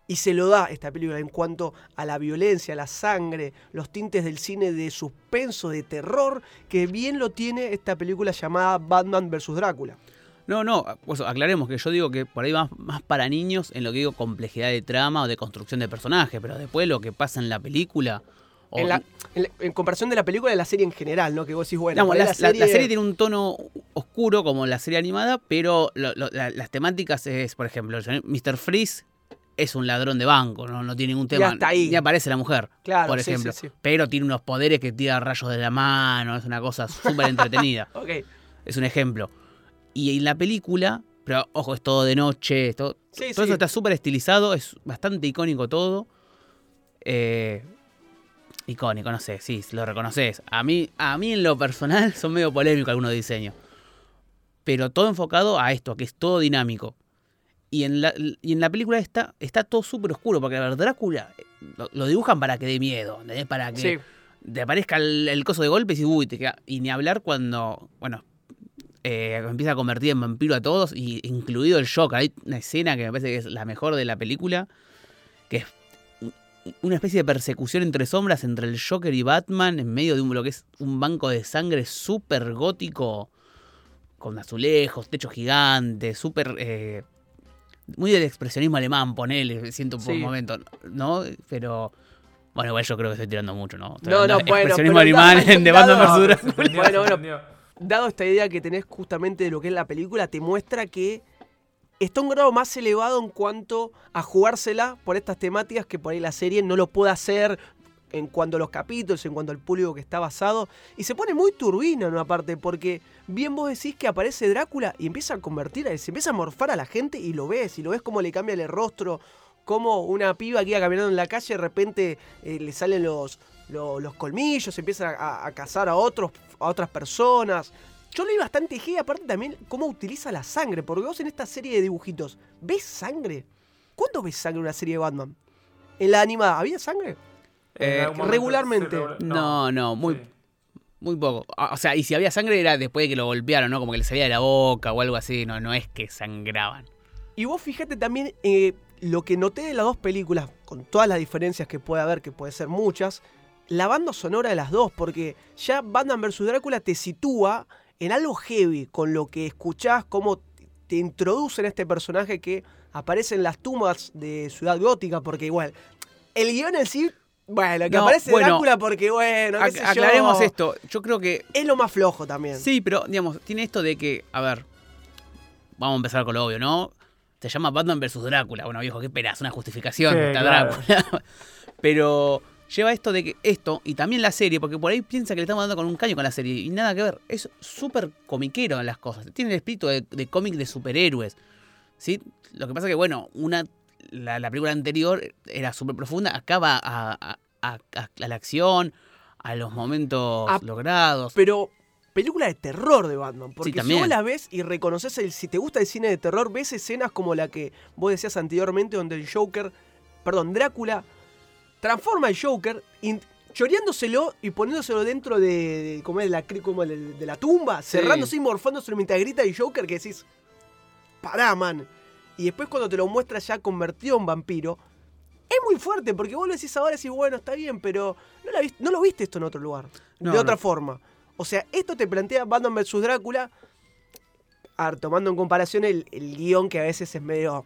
Y se lo da esta película en cuanto a la violencia, la sangre, los tintes del cine de suspenso, de terror, que bien lo tiene esta película llamada Batman vs. Drácula. No, no, pues aclaremos que yo digo que por ahí va más para niños en lo que digo complejidad de trama o de construcción de personaje, pero después lo que pasa en la película O- En, la- en la- en comparación de la película de la serie en general, ¿no? Que vos decís, bueno, ahí la, la- la serie tiene un tono oscuro como la serie animada, pero lo- lo- la- las temáticas es, por ejemplo, Mr. Freeze es un ladrón de banco, no, no tiene ningún tema. hasta ahí. Ni aparece la mujer, Claro, por ejemplo. sí, sí. Pero tiene unos poderes que tira rayos de la mano, es una cosa súper entretenida. Ok. es un ejemplo. Y en la película, pero ojo, es todo de noche, es todo, todo eso está súper estilizado, es bastante icónico todo. Eh, icónico, no sé, sí, lo reconoces. A mí, a mí en lo personal son medio polémicos algunos diseños. Pero todo enfocado a esto, a que es todo dinámico. Y en la, y en la película esta está todo súper oscuro, porque a ver, Drácula eh, lo, lo dibujan para que dé miedo, ¿entendés? Para que Sí. te aparezca el, el coso de golpe y uy, te queda- Y ni hablar cuando, bueno, eh, empieza a convertir en vampiro a todos, y incluido el Joker. Hay una escena que me parece que es la mejor de la película, que es una especie de persecución entre sombras entre el Joker y Batman en medio de un, lo que es un banco de sangre súper gótico, con azulejos, techos gigantes, súper... eh, muy del expresionismo alemán, ponele, siento por Sí. un momento, ¿no? Pero... Bueno, igual yo creo que estoy tirando mucho, ¿no? Estoy No, no, bueno, Expresionismo animal dado- en The Batman vs. Bueno, bueno. Dado esta idea que tenés justamente de lo que es la película, te muestra que está un grado más elevado en cuanto a jugársela por estas temáticas que por ahí la serie no lo puede hacer en cuanto a los capítulos, en cuanto al público que está basado. Y se pone muy turbina en una parte, porque bien vos decís que aparece Drácula y empieza a convertir, a- se empieza a morfar a la gente y lo ves, y lo ves cómo le cambia el rostro, como una piba que iba caminando en la calle, de repente eh, le salen los, lo- los, colmillos, empieza a, a cazar a, otros, a otras personas. Yo leí bastante y aparte también cómo utiliza la sangre, porque vos en esta serie de dibujitos, ¿ves sangre? ¿Cuándo ves sangre en una serie de Batman? En la animada, ¿había sangre? Eh, regularmente. No, no, muy, Sí. muy poco. O o sea, y si había sangre era después de que lo golpearon, ¿no? Como que le salía de la boca o algo así. No, no es que sangraban. Y vos fíjate también eh, lo que noté de las dos películas, con todas las diferencias que puede haber, que puede ser muchas, la banda sonora de las dos, porque ya Batman vs. Drácula te sitúa en algo heavy, con lo que escuchás, cómo te introducen a este personaje que aparece en las tumbas de Ciudad Gótica, porque igual, el guion en sí, bueno, que No, aparece bueno, Drácula porque bueno, qué Ac- sé yo, aclaremos esto. Yo creo que Es lo más flojo también. Sí, pero digamos, tiene esto de que, a ver, vamos a empezar con lo obvio, ¿no? Se llama Batman vs. Drácula. Bueno, viejo, ¿qué esperás? Una justificación, Sí, está claro. Drácula. pero lleva esto de que esto, y también la serie, porque por ahí piensa que le estamos dando con un caño con la serie, y nada que ver. Es súper comiquero en las cosas. Tiene el espíritu de, de cómic de superhéroes. ¿Sí? Lo que pasa que, bueno, una la, la película anterior era súper profunda. Acá va a, a- a- a- a la acción, a los momentos A- logrados. Pero película de terror de Batman. Porque si vos la ves y reconoces el. Si te gusta el cine de terror, ves escenas como la que vos decías anteriormente, donde el Joker. Perdón, Drácula transforma al Joker. choreándoselo y poniéndoselo dentro de, de- como es, la, como de, de la tumba, Sí. cerrándose y morfándoselo mientras grita el Joker que decís, pará, man. Y después cuando te lo muestra ya convertido en vampiro, es muy fuerte, porque vos lo decís ahora y decís, bueno, está bien, pero no, la no lo viste esto en otro lugar, No, de otra no. forma. O sea, esto te plantea Batman vs. Drácula, a ver, tomando en comparación el, el guion que a veces es medio...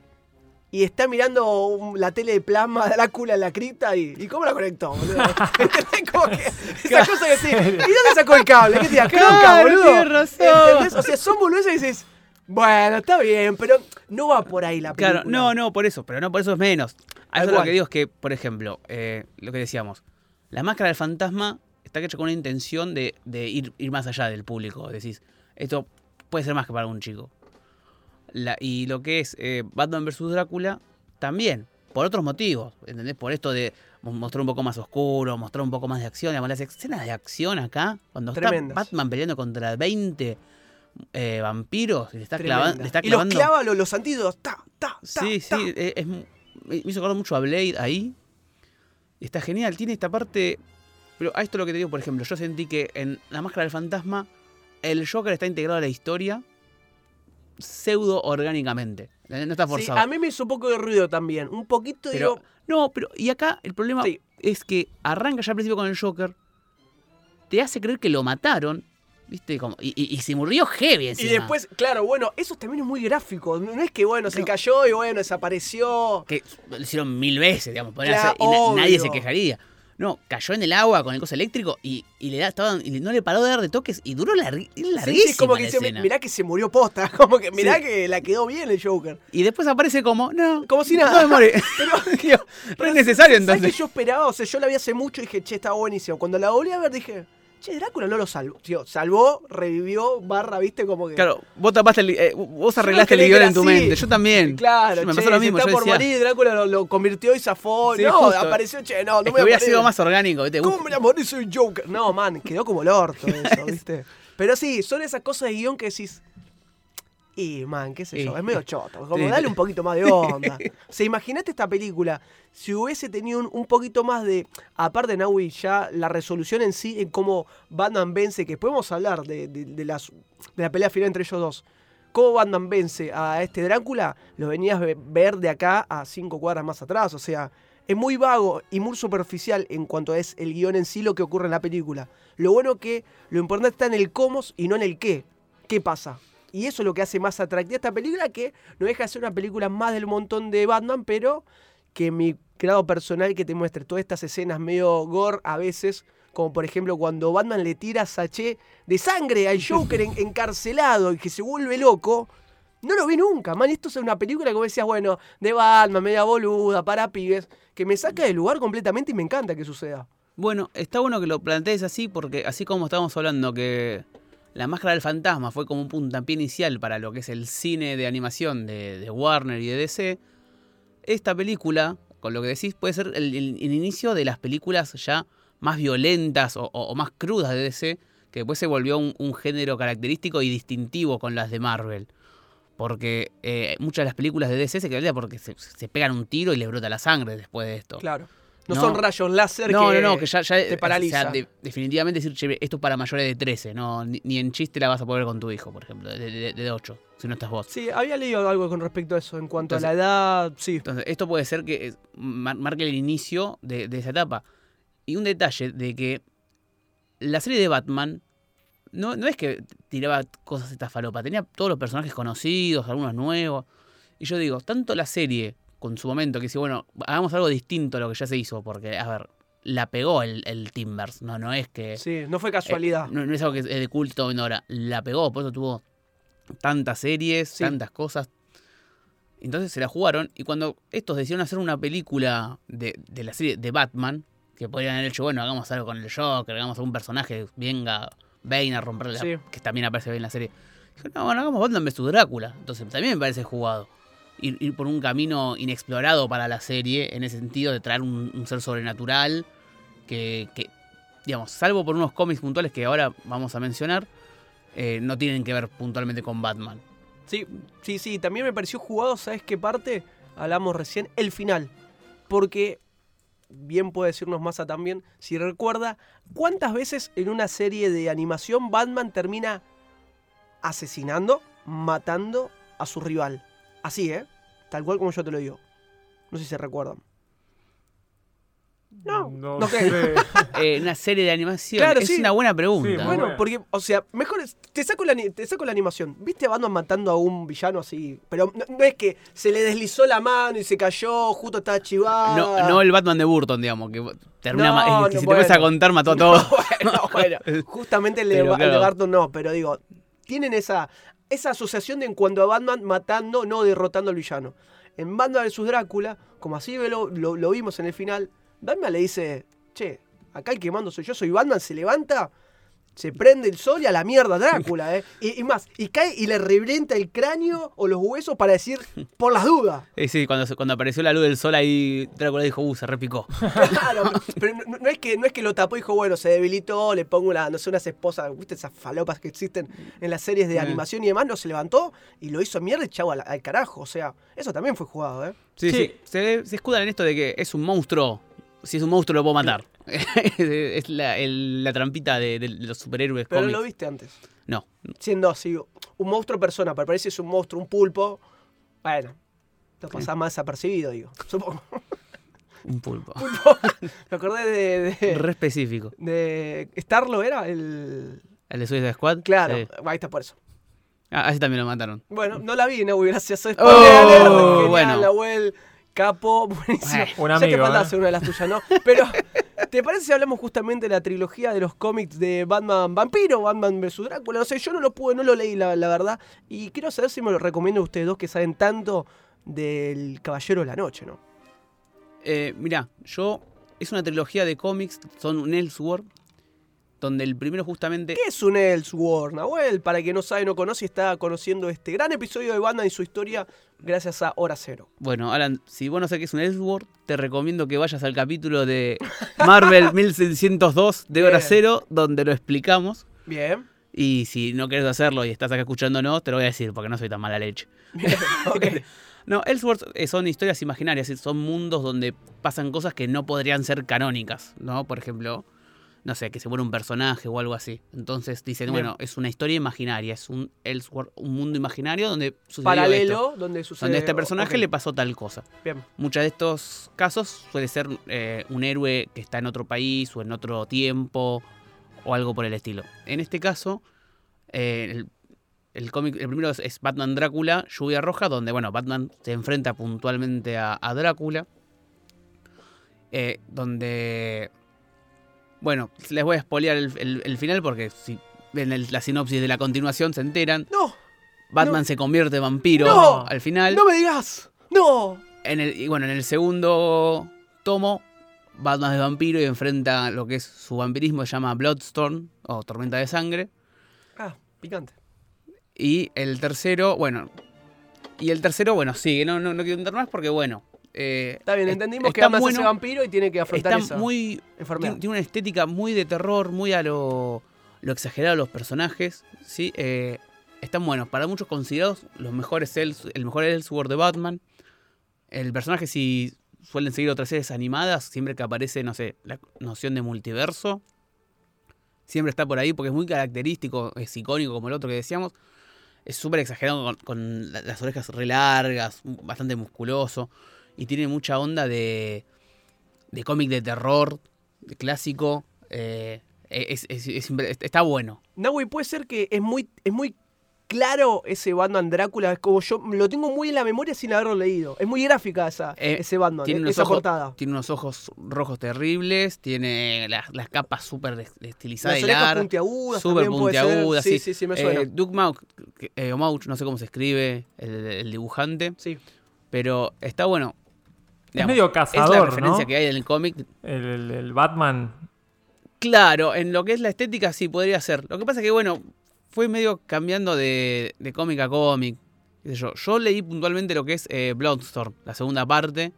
Y está mirando un- la tele de plasma Drácula en la cripta y, ¿y cómo la conectó, boludo? ¿Entendés? Como que esa cosa que sí. ¿Y dónde sacó el cable? ¿Qué te Claro. O sea, son boludeces y dices, bueno, está bien, pero no va por ahí la película. Claro, no, no, por eso, pero no por eso es menos. A eso lo que digo es que, por ejemplo, eh, lo que decíamos, la máscara del fantasma está hecha con una intención de, de ir, ir más allá del público. Decís, esto puede ser más que para un chico. La- y lo que es eh, Batman vs. Drácula, también, por otros motivos, ¿entendés? Por esto de mo- mostrar un poco más oscuro, mostrar un poco más de acción. Digamos, las escenas de acción acá, cuando Tremendas. está Batman peleando contra 20 eh, vampiros y le está, Tremenda. clavan- le está y los clavando... clava los, los antídotos, ta, ta, ta, Sí, ta. sí, eh, es, me hizo acordar mucho a Blade ahí. Está genial, tiene esta parte. Pero a esto lo que te digo, por ejemplo, yo sentí que en La Máscara del Fantasma el Joker está integrado a la historia pseudo orgánicamente. No está Sí, forzado. a mí me hizo un poco de ruido también. Un poquito, pero, digo, no, pero. Y acá el problema Sí. es que arranca ya al principio con el Joker. Te hace creer que lo mataron. ¿Viste? Como, y, y- y se murió heavy Y después, claro, bueno, eso también es muy gráfico. No es que, bueno, se No. cayó y bueno, desapareció. que lo hicieron mil veces, digamos, Claro, hacer- y na- nadie se quejaría. No, cayó en el agua con el coso eléctrico y, y le da, y no le paró de dar de toques y duró larg- Sí, larguísima sí, es como que la dice, mirá que se murió posta, como que mirá Sí. que la quedó bien el Joker. Y después aparece como, no, Como si nada. no me morí. Pero- re necesario ¿Sabes entonces. que yo esperaba? O sea, yo la vi hace mucho y dije, che, estaba buenísimo. Cuando la volví a ver dije, che, Drácula no lo salvó. Tío, salvó, revivió, barra, viste, como que... Claro, vos tapaste el, eh, vos arreglaste el guion en tu así. mente. Yo también. Claro, me che, pasó lo mismo. está Yo por decía, morir, Drácula lo, lo convirtió y zafó. Sí, no, justo. apareció, che, no, no es me que hubiera sido más orgánico, ¿viste? ¿Cómo me morir? Soy Joker. No, man, quedó como el orto eso, ¿viste? Pero sí, son esas cosas de guion que decís. Y, man, qué sé yo, es medio choto. Como dale un poquito más de onda. O sea, imagínate esta película. Si hubiese tenido un, un poquito más de. Aparte, Naui, ya la resolución en sí, en cómo Batman vence, que podemos hablar de, de- de las, de la pelea final entre ellos dos. Cómo Batman vence a este Drácula, lo venías ve- ver de acá a cinco cuadras más atrás. O sea, es muy vago y muy superficial en cuanto es el guion en sí lo que ocurre en la película. Lo bueno que lo importante está en el cómo y no en el qué. ¿Qué pasa? Y eso es lo que hace más atractiva esta película, que no deja de ser una película más del montón de Batman, pero que mi grado personal que te muestre todas estas escenas medio gore a veces, como por ejemplo cuando Batman le tira sachet de sangre al Joker en- encarcelado y que se vuelve loco. No lo vi nunca, man. Esto es una película que vos decías, bueno, de Batman, media boluda, para pibes, que me saca del lugar completamente y me encanta que suceda. Bueno, está bueno que lo plantees así porque así como estábamos hablando que la máscara del fantasma fue como un puntapié inicial para lo que es el cine de animación de, de Warner y de DC, esta película, con lo que decís, puede ser el, inicio de las películas ya más violentas o, más crudas de DC, que después se volvió un, un género característico y distintivo con las de Marvel. Porque eh, muchas de las películas de DC se quedan porque se, se pegan un tiro y les brota la sangre después de esto. Claro. No, No. son rayos láser No, que... no, no, que ya, ya te o paraliza. sea, de- definitivamente decir, che, esto es para mayores de 13, no, ni, ni en chiste la vas a poder con tu hijo, por ejemplo, de, de, de 8, si no estás vos. Sí, había leído algo con respecto a eso, en cuanto a la edad, sí. Entonces, esto puede ser que eh, mar- marque el inicio de, de esa etapa. Y un detalle de que la serie de Batman no, no es que tiraba cosas esta falopa, tenía todos los personajes conocidos, algunos nuevos. Y yo digo, tanto la serie, con su momento, que dice, bueno, hagamos algo distinto a lo que ya se hizo, porque, a ver, la pegó el, el Timbers, no, no es que... Sí, no fue Eh, casualidad. no, no es algo que es de culto ahora. La pegó, por eso tuvo tantas series, Sí. tantas cosas. Entonces se la jugaron. Y cuando estos decidieron hacer una película de, de la serie de Batman, que podrían haber hecho, bueno, hagamos algo con el Joker, hagamos algún personaje, venga Bane a romperle Sí. que también aparece Bane en la serie. Dijo, no, bueno, hagamos Batman vs Drácula. Entonces también me parece jugado. Ir, por un camino inexplorado para la serie, en ese sentido de traer un, ser sobrenatural que, que, digamos, salvo por unos cómics puntuales que ahora vamos a mencionar, eh, no tienen que ver puntualmente con Batman. Sí, sí, sí. También me pareció jugado, ¿sabes qué parte? Hablamos recién, el final. Porque, bien puede decirnos Massa también, si recuerda, ¿cuántas veces en una serie de animación Batman termina asesinando, matando a su rival? Así, ¿eh? Tal cual como yo te lo digo. No sé si se recuerdan. No, No, no sé. Eh, una serie de animación. Claro, es sí. una buena pregunta. Sí, Bueno, buena. porque, o sea, mejor es- te saco la, te saco la animación. ¿Viste a Batman matando a un villano así? Pero no, no es que se le deslizó la mano y se cayó, justo estaba chivada. no, no el Batman de Burton, digamos, que termina No, que si te bueno. empiezas a contar mató a todos. bueno, bueno, justamente el de, el claro. Barton no, pero digo, tienen esa, esa asociación de en cuanto a Batman matando, no derrotando al villano. En Batman vs Drácula, como así lo, lo, lo vimos en el final, Batman le dice, che, acá el que mando soy yo, soy Batman, se levanta, se prende el sol y a la mierda Drácula, ¿eh? Y, y más, y cae y le revienta el cráneo o los huesos para decir, por las dudas. Eh, sí, cuando, se- cuando apareció la luz del sol ahí, Drácula dijo, uh, se repicó. Claro, pero no, no es que, no es que lo tapó y dijo, bueno, se debilitó, le pongo una, no sé, unas esposas, ¿viste esas falopas que existen en las series de Mm. animación y demás? No se levantó y lo hizo mierda y chau al, al carajo. O sea, eso también fue jugado, ¿eh? Sí, Sí. sí. Se, se escudan en esto de que es un monstruo. Si es un monstruo lo puedo matar. es la, el- la trampita de, de los superhéroes Pero cómics. lo viste antes. No. Siendo así, un monstruo persona, pero parece que es un monstruo, un pulpo. Bueno, lo pasás más desapercibido, digo. Supongo. Un pulpo. Me acordé de. de, Re específico. de Starlo era el. ¿El de Suicide Squad? Claro, Sí. ahí está por eso. Ah, así también lo mataron. Bueno, no la vi, Nahui, gracias. Soy Oh, genial, bueno. Nahuel, capo, buenísimo. Bueno, un ya amigo, faltaba ¿eh? hacer una de las tuyas, ¿no? Pero ¿Te parece si hablamos justamente de la trilogía de los cómics de Batman Vampiro, Batman vs Drácula? No sé, yo no lo pude, no lo leí la, la verdad. Y quiero saber si me lo recomiendan ustedes dos que saben tanto del Caballero de la Noche, ¿no? Eh, mirá, yo. Es una trilogía de cómics, son un Elseworld, donde el primero justamente. ¿Qué es un Elseworld, Nahuel? Para quien no sabe, no conoce, está conociendo este gran episodio de Batman y su historia gracias a Hora Cero. Bueno, Alan, si vos no sabés qué es un Elseworld, te recomiendo que vayas al capítulo de Marvel 1602 de Hora Bien. Cero, donde lo explicamos. Bien. Y si no querés hacerlo y estás acá escuchándonos, te lo voy a decir, porque no soy tan mala leche. Bien. No, Elseworlds eh, son historias imaginarias, son mundos donde pasan cosas que no podrían ser canónicas, ¿no? Por ejemplo, no sé, que se muere un personaje o algo así. Entonces dicen, Bien. bueno, es una historia imaginaria, es un Elseworld, un mundo imaginario donde sucedió Paralelo, esto, donde sucede. donde a este personaje le pasó tal cosa. Bien. Muchos de estos casos suele ser eh, un héroe que está en otro país o en otro tiempo o algo por el estilo. En este caso, eh, el, el cómic, el primero es, es Batman Drácula, Lluvia Roja, donde bueno, Batman se enfrenta puntualmente a, a Drácula. eh, donde. Bueno, les voy a spoilear el, el- el final porque si ven el- la sinopsis de la continuación se enteran. No, Batman No. se convierte en vampiro No. al final. no me digas. No. En el, y bueno, en el segundo tomo, Batman es vampiro y enfrenta lo que es su vampirismo, se llama Bloodstorm o Tormenta de Sangre. Ah, picante. Y el tercero, bueno. Y el tercero, bueno, sigue, no, no, no quiero entrar más porque, bueno. Eh, Está bien, es- entendimos que está hace bueno, vampiro y tiene que afrontar Está esa muy. enfermedad. Tiene, una estética muy de terror, muy a lo, lo exagerado de los personajes. ¿sí? Eh, están buenos, para muchos considerados los mejores Else- el mejor Elseworld de Batman. El personaje, si suelen seguir otras series animadas, siempre que aparece, no sé, la noción de multiverso, siempre está por ahí porque es muy característico, es icónico como el otro que decíamos. Es súper exagerado con, con la- las orejas re largas, bastante musculoso. Y tiene mucha onda de, de cómic de terror, de clásico. eh, es- es- es impre- está bueno. Nahui, puede ser que es muy, es muy claro ese Batman Drácula. Es como yo lo tengo muy en la memoria sin haberlo leído. Es muy gráfica esa, Eh, ese Batman, tiene eh, unos esa ojos- portada. Tiene unos ojos rojos terribles, tiene las, las capas súper estilizadas Las puntiagudas Súper puntiagudas, Sí, sí. sí, sí, me Eh, suena. Doug Mauch, que- eh, Mauch, no sé cómo se escribe, el, el dibujante, sí. pero está bueno. Es medio es la cazador, referencia ¿no? que hay en el cómic. El, el- el Batman. Claro, en lo que es la estética sí podría ser. Lo que pasa es que, bueno, fue medio cambiando de, de cómic a cómic. Yo, yo leí puntualmente lo que es eh, Bloodstorm, la segunda parte,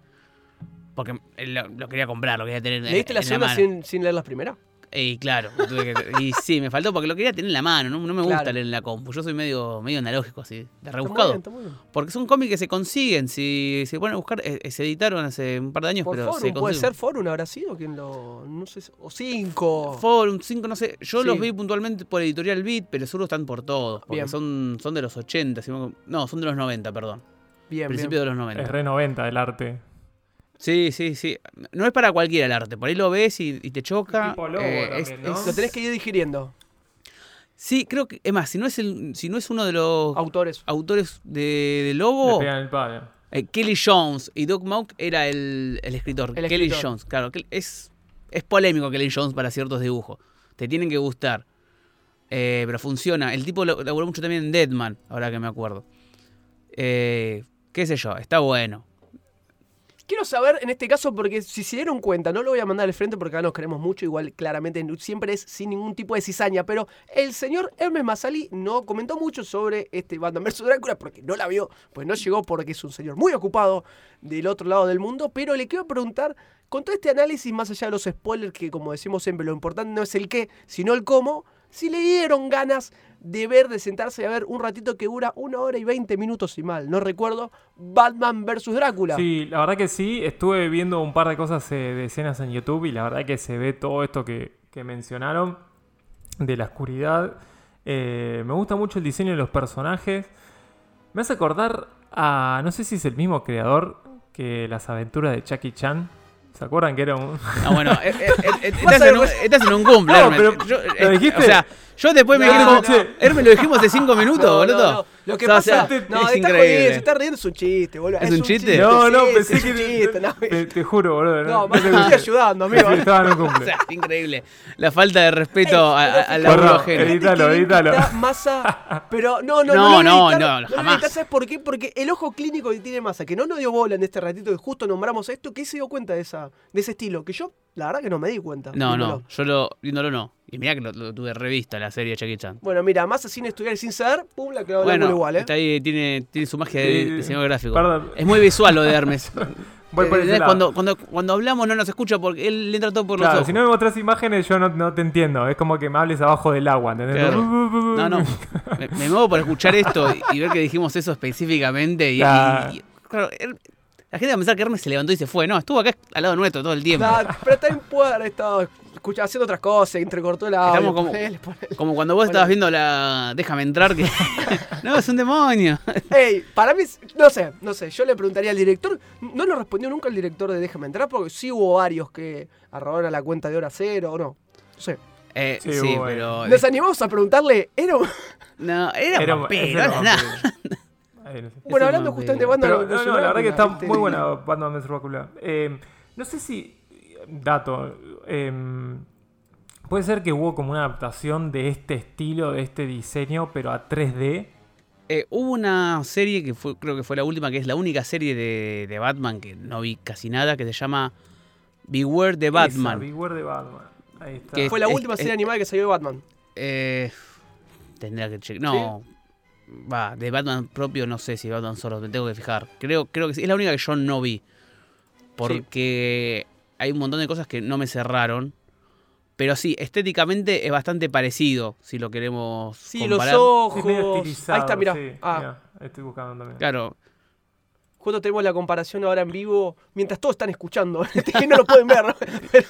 porque eh, lo, lo quería comprar, lo quería tener en- ¿Leíste la en segunda mano. sin, sin leer las primeras? Y claro, tuve que- y sí, me faltó porque lo quería tener en la mano, no, no me gusta Claro. leer en la compu. Yo soy medio, medio analógico, así, de Está muy rebuscado. bien, está muy bien. Porque son cómics que se consiguen, si se ponen a buscar, eh, eh, se editaron hace un par de años, Por pero Forum, se puede ser Forum, habrá sido quien lo. No sé, o cinco. Forum 5, no sé. Yo Sí. los vi puntualmente por Editorial Beat, pero seguro están por todos. Porque Bien. son, son de los 80. si no, no, son de los 90, perdón. bien, Principio bien. de los 90. Es re 90 el arte. Sí, sí, sí. No es para cualquiera el arte. Por ahí lo ves y, y te choca. Tipo lobo Eh, también, ¿no? Lo tenés que ir digiriendo. Sí, creo que. Es más, si no es, el, si no es uno de los Autores. autores de, de Le Lobo, pegan el palo. eh, Kelly Jones y Doug Mauk era el, el escritor. El Kelly escritor. Jones, claro. Es, es polémico Kelly Jones para ciertos dibujos. Te tienen que gustar. Eh, pero funciona. El tipo lo- laburó mucho también en Deadman, ahora que me acuerdo. Eh, qué sé yo, está bueno. Quiero saber en este caso, porque si se dieron cuenta, no lo voy a mandar al frente porque acá nos queremos mucho, igual claramente siempre es sin ningún tipo de cizaña, pero el señor Hermes Masali no comentó mucho sobre este Batman vs Drácula porque no la vio, pues no llegó porque es un señor muy ocupado del otro lado del mundo, pero le quiero preguntar, con todo este análisis, más allá de los spoilers, que como decimos siempre, lo importante no es el qué, sino el cómo, si le dieron ganas de ver, de sentarse a ver un ratito que dura una hora y veinte minutos y mal, no recuerdo, Batman vs Drácula. Sí, la verdad que sí. Estuve viendo un par de cosas eh, de escenas en YouTube y la verdad que se ve todo esto que, que mencionaron de la oscuridad. Eh, me gusta mucho el diseño de los personajes. Me hace acordar a. No sé si es el mismo creador que las aventuras de Chucky Chan. ¿Se acuerdan que era un.? Ah, bueno, eh, eh, eh, estás, en un, estás en un cumple, No, pero- Yo, ¿lo dijiste? O sea, Yo después me No, no. Hermes, lo dijimos hace cinco minutos, No, no, boludo. no. Lo que O sea, pasa, o sea, no, es está increíble. jodiendo, se está riendo, es un chiste, boludo. ¿Es un chiste? No, no, sí, pensé es que. un chiste, no, te, te juro, boludo. no, no te estoy ayudando, amigo. Estaba en un O cumple. sea, increíble. La falta de respeto a- a- al Perdón, laburo ajeno. edit- Edítalo, edítalo. Está Massa, pero no, no, No, no, no, no, jamás. editar, ¿Sabes por qué? Porque el ojo clínico que tiene Massa, que no nos dio bola en este ratito que justo nombramos esto, que se dio cuenta de esa de ese estilo, que yo la verdad que no me di cuenta. No, no, yo lo, viéndolo no. Y mirá que lo, lo tuve revista la serie de Jackie Chan. Bueno, mira, Massa sin estudiar y sin saber, pum, la clavó Bueno, igual, ¿eh? está ahí, tiene, tiene su magia de Sí, diseñador gráfico. perdón. Es muy visual lo de Hermes. Voy por ese ¿Entendés? lado. cuando, cuando, cuando hablamos no nos escucha porque él le entra todo por los Claro, ojos. si no me mostrás imágenes, yo no, no te entiendo. Es como que me hables abajo del agua, ¿entendés? Claro. No, no. Me, me muevo por escuchar esto y, y ver que dijimos eso específicamente. Y, Claro. y- claro, Her- la gente va a pensar que Hermes se levantó y se fue. No, estuvo acá al lado nuestro todo el tiempo. Nah, pero también puede haber estado escucha- haciendo otras cosas, entrecortó el audio. Estamos como- ponele, ponele. Como cuando vos estabas viendo la. Déjame entrar, que. no, es un demonio. Ey, para mí, no sé, no sé, yo le preguntaría al director, no nos respondió nunca el director de Déjame entrar, porque sí hubo varios que arrobaron a la cuenta de hora cero o no. No sé. Eh, Sí, sí, bueno. pero. Nos animamos a preguntarle, ¿era un- No, era, Era- vampiro, era nada. Bueno, hablando justamente de Pero, de no, no, la verdad que está ¿viste? muy buena Batman vs Drácula. Eh, no sé si. Dato. eh, puede ser que hubo como una adaptación de este estilo, de este diseño, pero a 3D. Eh, hubo una serie que fue, creo que fue la última, que es la única serie de, de Batman que no vi casi nada, que se llama Beware Esa, Batman. Beware de Batman. Ahí está. Que- Fue la es- última es- serie animada que salió de Batman. Eh, tendría que checar. No. Va, de Batman propio no sé si Batman solo, me tengo que fijar. Creo, creo que sí. Es la única que yo no vi. Porque hay un montón de cosas que no me cerraron. Pero sí, estéticamente es bastante parecido, si lo queremos Sí, comparar. los Es medio ojos. estilizado, Ahí está, mirá. sí, Ah, mirá, estoy buscando también. Claro, justo tenemos la comparación ahora en vivo, mientras todos están escuchando. que no lo pueden ver, ¿no? pero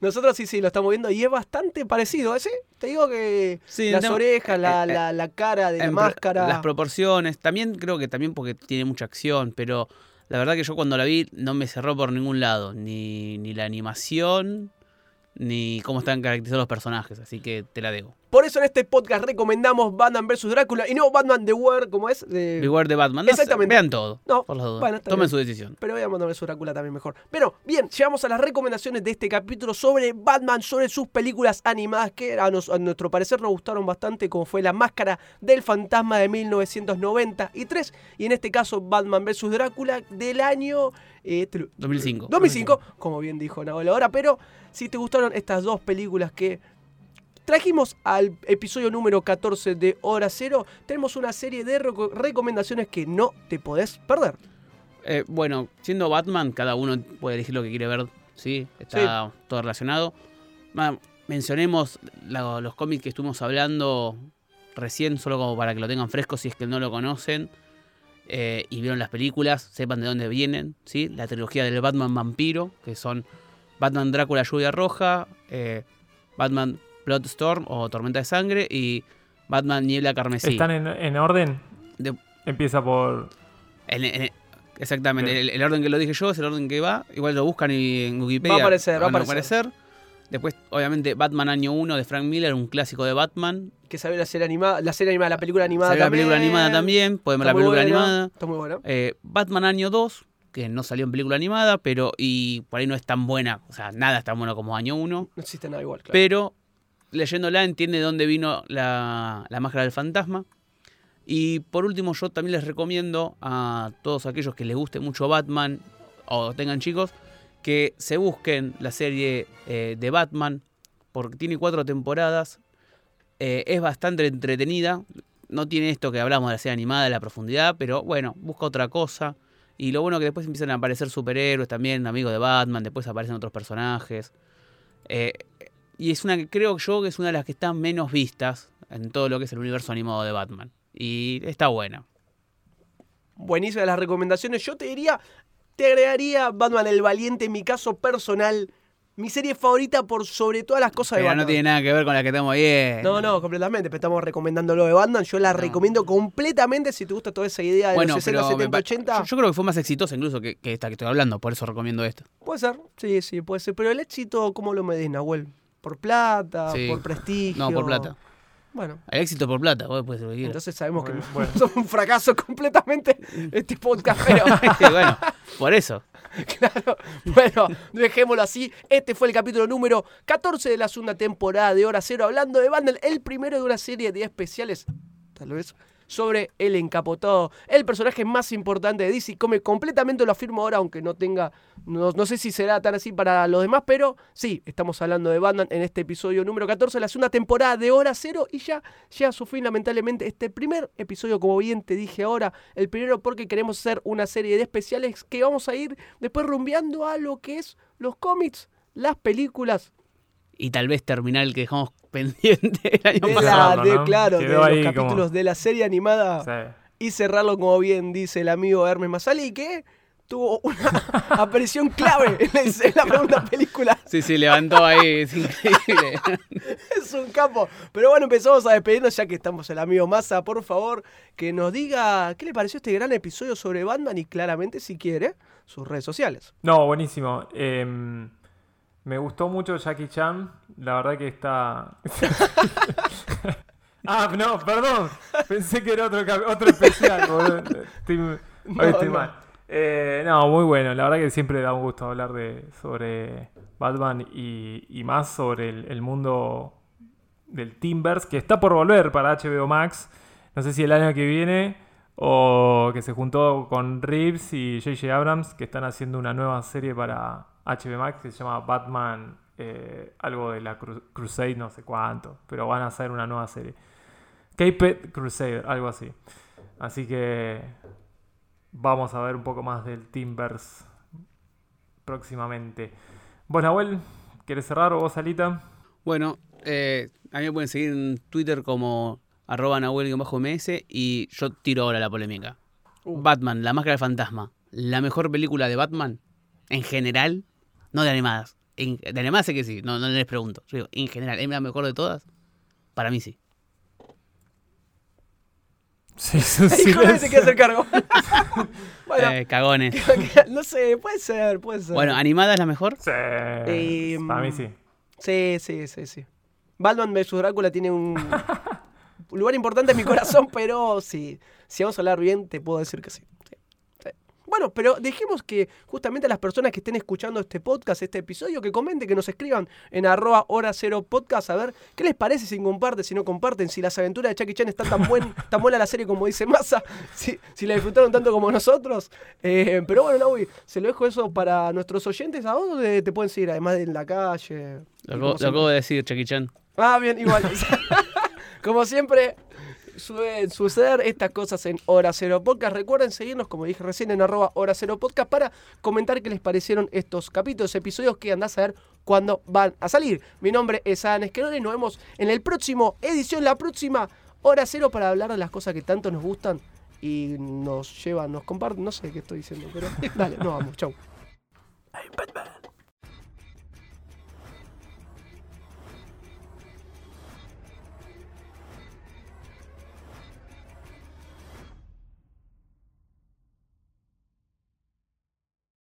nosotros sí, sí, lo estamos viendo y es bastante parecido. ¿eh? Sí, te digo que Sí, las no, orejas, la, eh, la, la cara de la máscara. Las proporciones, también creo que también porque tiene mucha acción, pero la verdad que yo cuando la vi no me cerró por ningún lado, ni, ni la animación, ni cómo están caracterizados los personajes, así que te la debo. Por eso en este podcast recomendamos Batman vs Drácula y no Batman The War, como es. De... Beware de Batman, no Exactamente. vean todo, No, por las dudas. bueno, Tomen bien. su decisión. Pero a Batman vs Drácula también mejor. Pero bien, llegamos a las recomendaciones de este capítulo sobre Batman, sobre sus películas animadas que a, nos- a nuestro parecer nos gustaron bastante, como fue La Máscara del Fantasma de 1993 y en este caso Batman vs Drácula del año... eh, te lo- 2005. 2005, como bien dijo Nahuel ahora, pero si te gustaron estas dos películas que trajimos al episodio número 14 de Hora Cero, tenemos una serie de reco- recomendaciones que no te podés perder. Eh, bueno, siendo Batman, cada uno puede elegir lo que quiere ver, ¿sí? Está todo relacionado. Mencionemos la- los cómics que estuvimos hablando recién, solo como para que lo tengan fresco si es que no lo conocen. eh, y vieron las películas, sepan de dónde vienen, ¿sí? La trilogía del Batman Vampiro, que son Batman Drácula Lluvia Roja, eh, Batman Bloodstorm o Tormenta de Sangre y Batman Niebla Carmesí. ¿Están en, en orden? De- Empieza por. En- en- exactamente, el, el orden que lo dije yo es el orden que va. Igual lo buscan y en Wikipedia. Va a aparecer, va a aparecer. Después, obviamente, Batman Año 1 de Frank Miller, un clásico de Batman. Que salió la serie animada, la serie animada, la película animada Salió la también. película animada también, pueden ver la película buena, animada. Está muy buena. Eh, Batman Año 2, que no salió en película animada, pero y por ahí no es tan buena. O sea, nada es tan bueno como Año 1. No existe nada igual, claro. Pero leyéndola entiende de dónde vino la, la máscara del fantasma. Y por último, yo también les recomiendo a todos aquellos que les guste mucho Batman o tengan chicos que se busquen la serie eh, de Batman porque tiene cuatro temporadas. Eh, es bastante entretenida. No tiene esto que hablamos de la serie animada, de la profundidad, pero bueno, busca otra cosa. Y lo bueno que después empiezan a aparecer superhéroes también, amigos de Batman, después aparecen otros personajes. Eh, y es una que creo yo que es una de las que están menos vistas en todo lo que es el universo animado de Batman. Y está buena. Buenísimas las recomendaciones. Yo te diría, te agregaría Batman el Valiente, en mi caso personal. Mi serie favorita por sobre todas las cosas de Batman. no tiene nada que ver con la que estamos bien. No, no, completamente. Pero estamos recomendándolo de Batman. Yo la No. recomiendo completamente si te gusta toda esa idea de Bueno, los 60, pero me 70, pa- 80. Yo, yo creo que fue más exitosa incluso que, que esta que estoy hablando, por eso recomiendo esto. Puede ser, sí, sí, puede ser. Pero el éxito, ¿cómo lo medís, Nahuel? ¿Por plata? Sí. ¿Por prestigio? No, por plata. Bueno, El éxito por plata, vos lo que quieras. entonces sabemos que Bueno, no- bueno. somos un fracaso completamente este podcast, pero bueno, por eso. claro, bueno, dejémoslo así. Este fue el capítulo número 14 de la segunda temporada de Hora Cero, hablando de Bundle, el primero de una serie de especiales, tal vez, sobre el encapotado, el personaje más importante de DC. Come completamente, lo afirmo ahora, aunque no tenga, no, no sé si será tan así para los demás, pero sí, estamos hablando de Batman en este episodio número 14 de la segunda temporada de Hora Cero y ya llega a su fin, lamentablemente, este primer episodio, como bien te dije ahora, el primero porque queremos hacer una serie de especiales que vamos a ir después rumbeando a lo que es los cómics, las películas Y tal vez terminar el que dejamos pendiente el año de, Vamos la, cerrarlo, de- ¿no? claro, de los ahí capítulos como- de la serie animada Sí. y cerrarlo como bien dice el amigo Hermes Masali que tuvo una aparición clave en la, en la segunda película. Sí, sí, levantó ahí, es increíble. Es un capo. Pero bueno, empezamos a despedirnos ya que estamos el amigo Massa. Por favor, que nos diga qué le pareció este gran episodio sobre Batman y claramente, si quiere, sus redes sociales. No, buenísimo. Em, me gustó mucho Jackie Chan. La verdad que está. ah, no, perdón. Pensé que era otro, otro especial. boludo. Estoy, hoy No, estoy no. mal. Eh, no, muy bueno. La verdad que siempre da un gusto hablar de, sobre Batman y, y más sobre el, el mundo del Timbers, que está por volver para HBO Max. No sé si el año que viene o que se juntó con Reeves y J.J. Abrams, que están haciendo una nueva serie para HBO Max que se llama Batman, eh, algo de la Cru- Crusade, no sé cuánto, pero van a hacer una nueva serie. Caped Crusader, algo así. Así que vamos a ver un poco más del Timbers próximamente. Vos, Nahuel, ¿quieres cerrar o vos, Alita? Bueno, eh, a mí me pueden seguir en Twitter como arroba nahuel-ms y yo tiro ahora la polémica. Uh. Batman, la máscara del fantasma. La mejor película de Batman, en general, no de animadas. En- de animadas sé que sí, no, no les pregunto. Yo digo, en general, ¿es la mejor de todas? Para mí sí. Sí, Ahí Jorge se quiere hacer cargo. bueno, Eh, cagones. no sé, puede ser, puede ser. Bueno, ¿animada es la mejor? Sí, Em, para mí sí. Sí, sí, sí, sí. Batman vs Drácula tiene un un lugar importante en mi corazón, pero sí, si vamos a hablar bien, te puedo decir que sí. Bueno, pero dejemos que justamente a las personas que estén escuchando este podcast, este episodio, que comenten, que nos escriban en arroba hora cero podcast, a ver qué les parece si comparten, si no comparten, si las aventuras de Chucky Chan están tan, buen, tan buena la serie como dice Massa, si, si la disfrutaron tanto como nosotros. Eh, pero bueno, Naui, se lo dejo eso para nuestros oyentes. ¿A dónde te pueden seguir? Además de en la calle. Lo, acabo de decir, Chucky Chan. Ah, bien, igual. como siempre, suelen suceder estas cosas en Hora Cero Podcast. Recuerden seguirnos, como dije recién, en arroba Hora Cero Podcast para comentar qué les parecieron estos capítulos, episodios que andás a ver cuándo van a salir. Mi nombre es Adam Esquerón y nos vemos en el próximo edición, la próxima Hora Cero para hablar de las cosas que tanto nos gustan y nos llevan, nos comparten. No sé qué estoy diciendo, pero dale, nos vamos. Chau.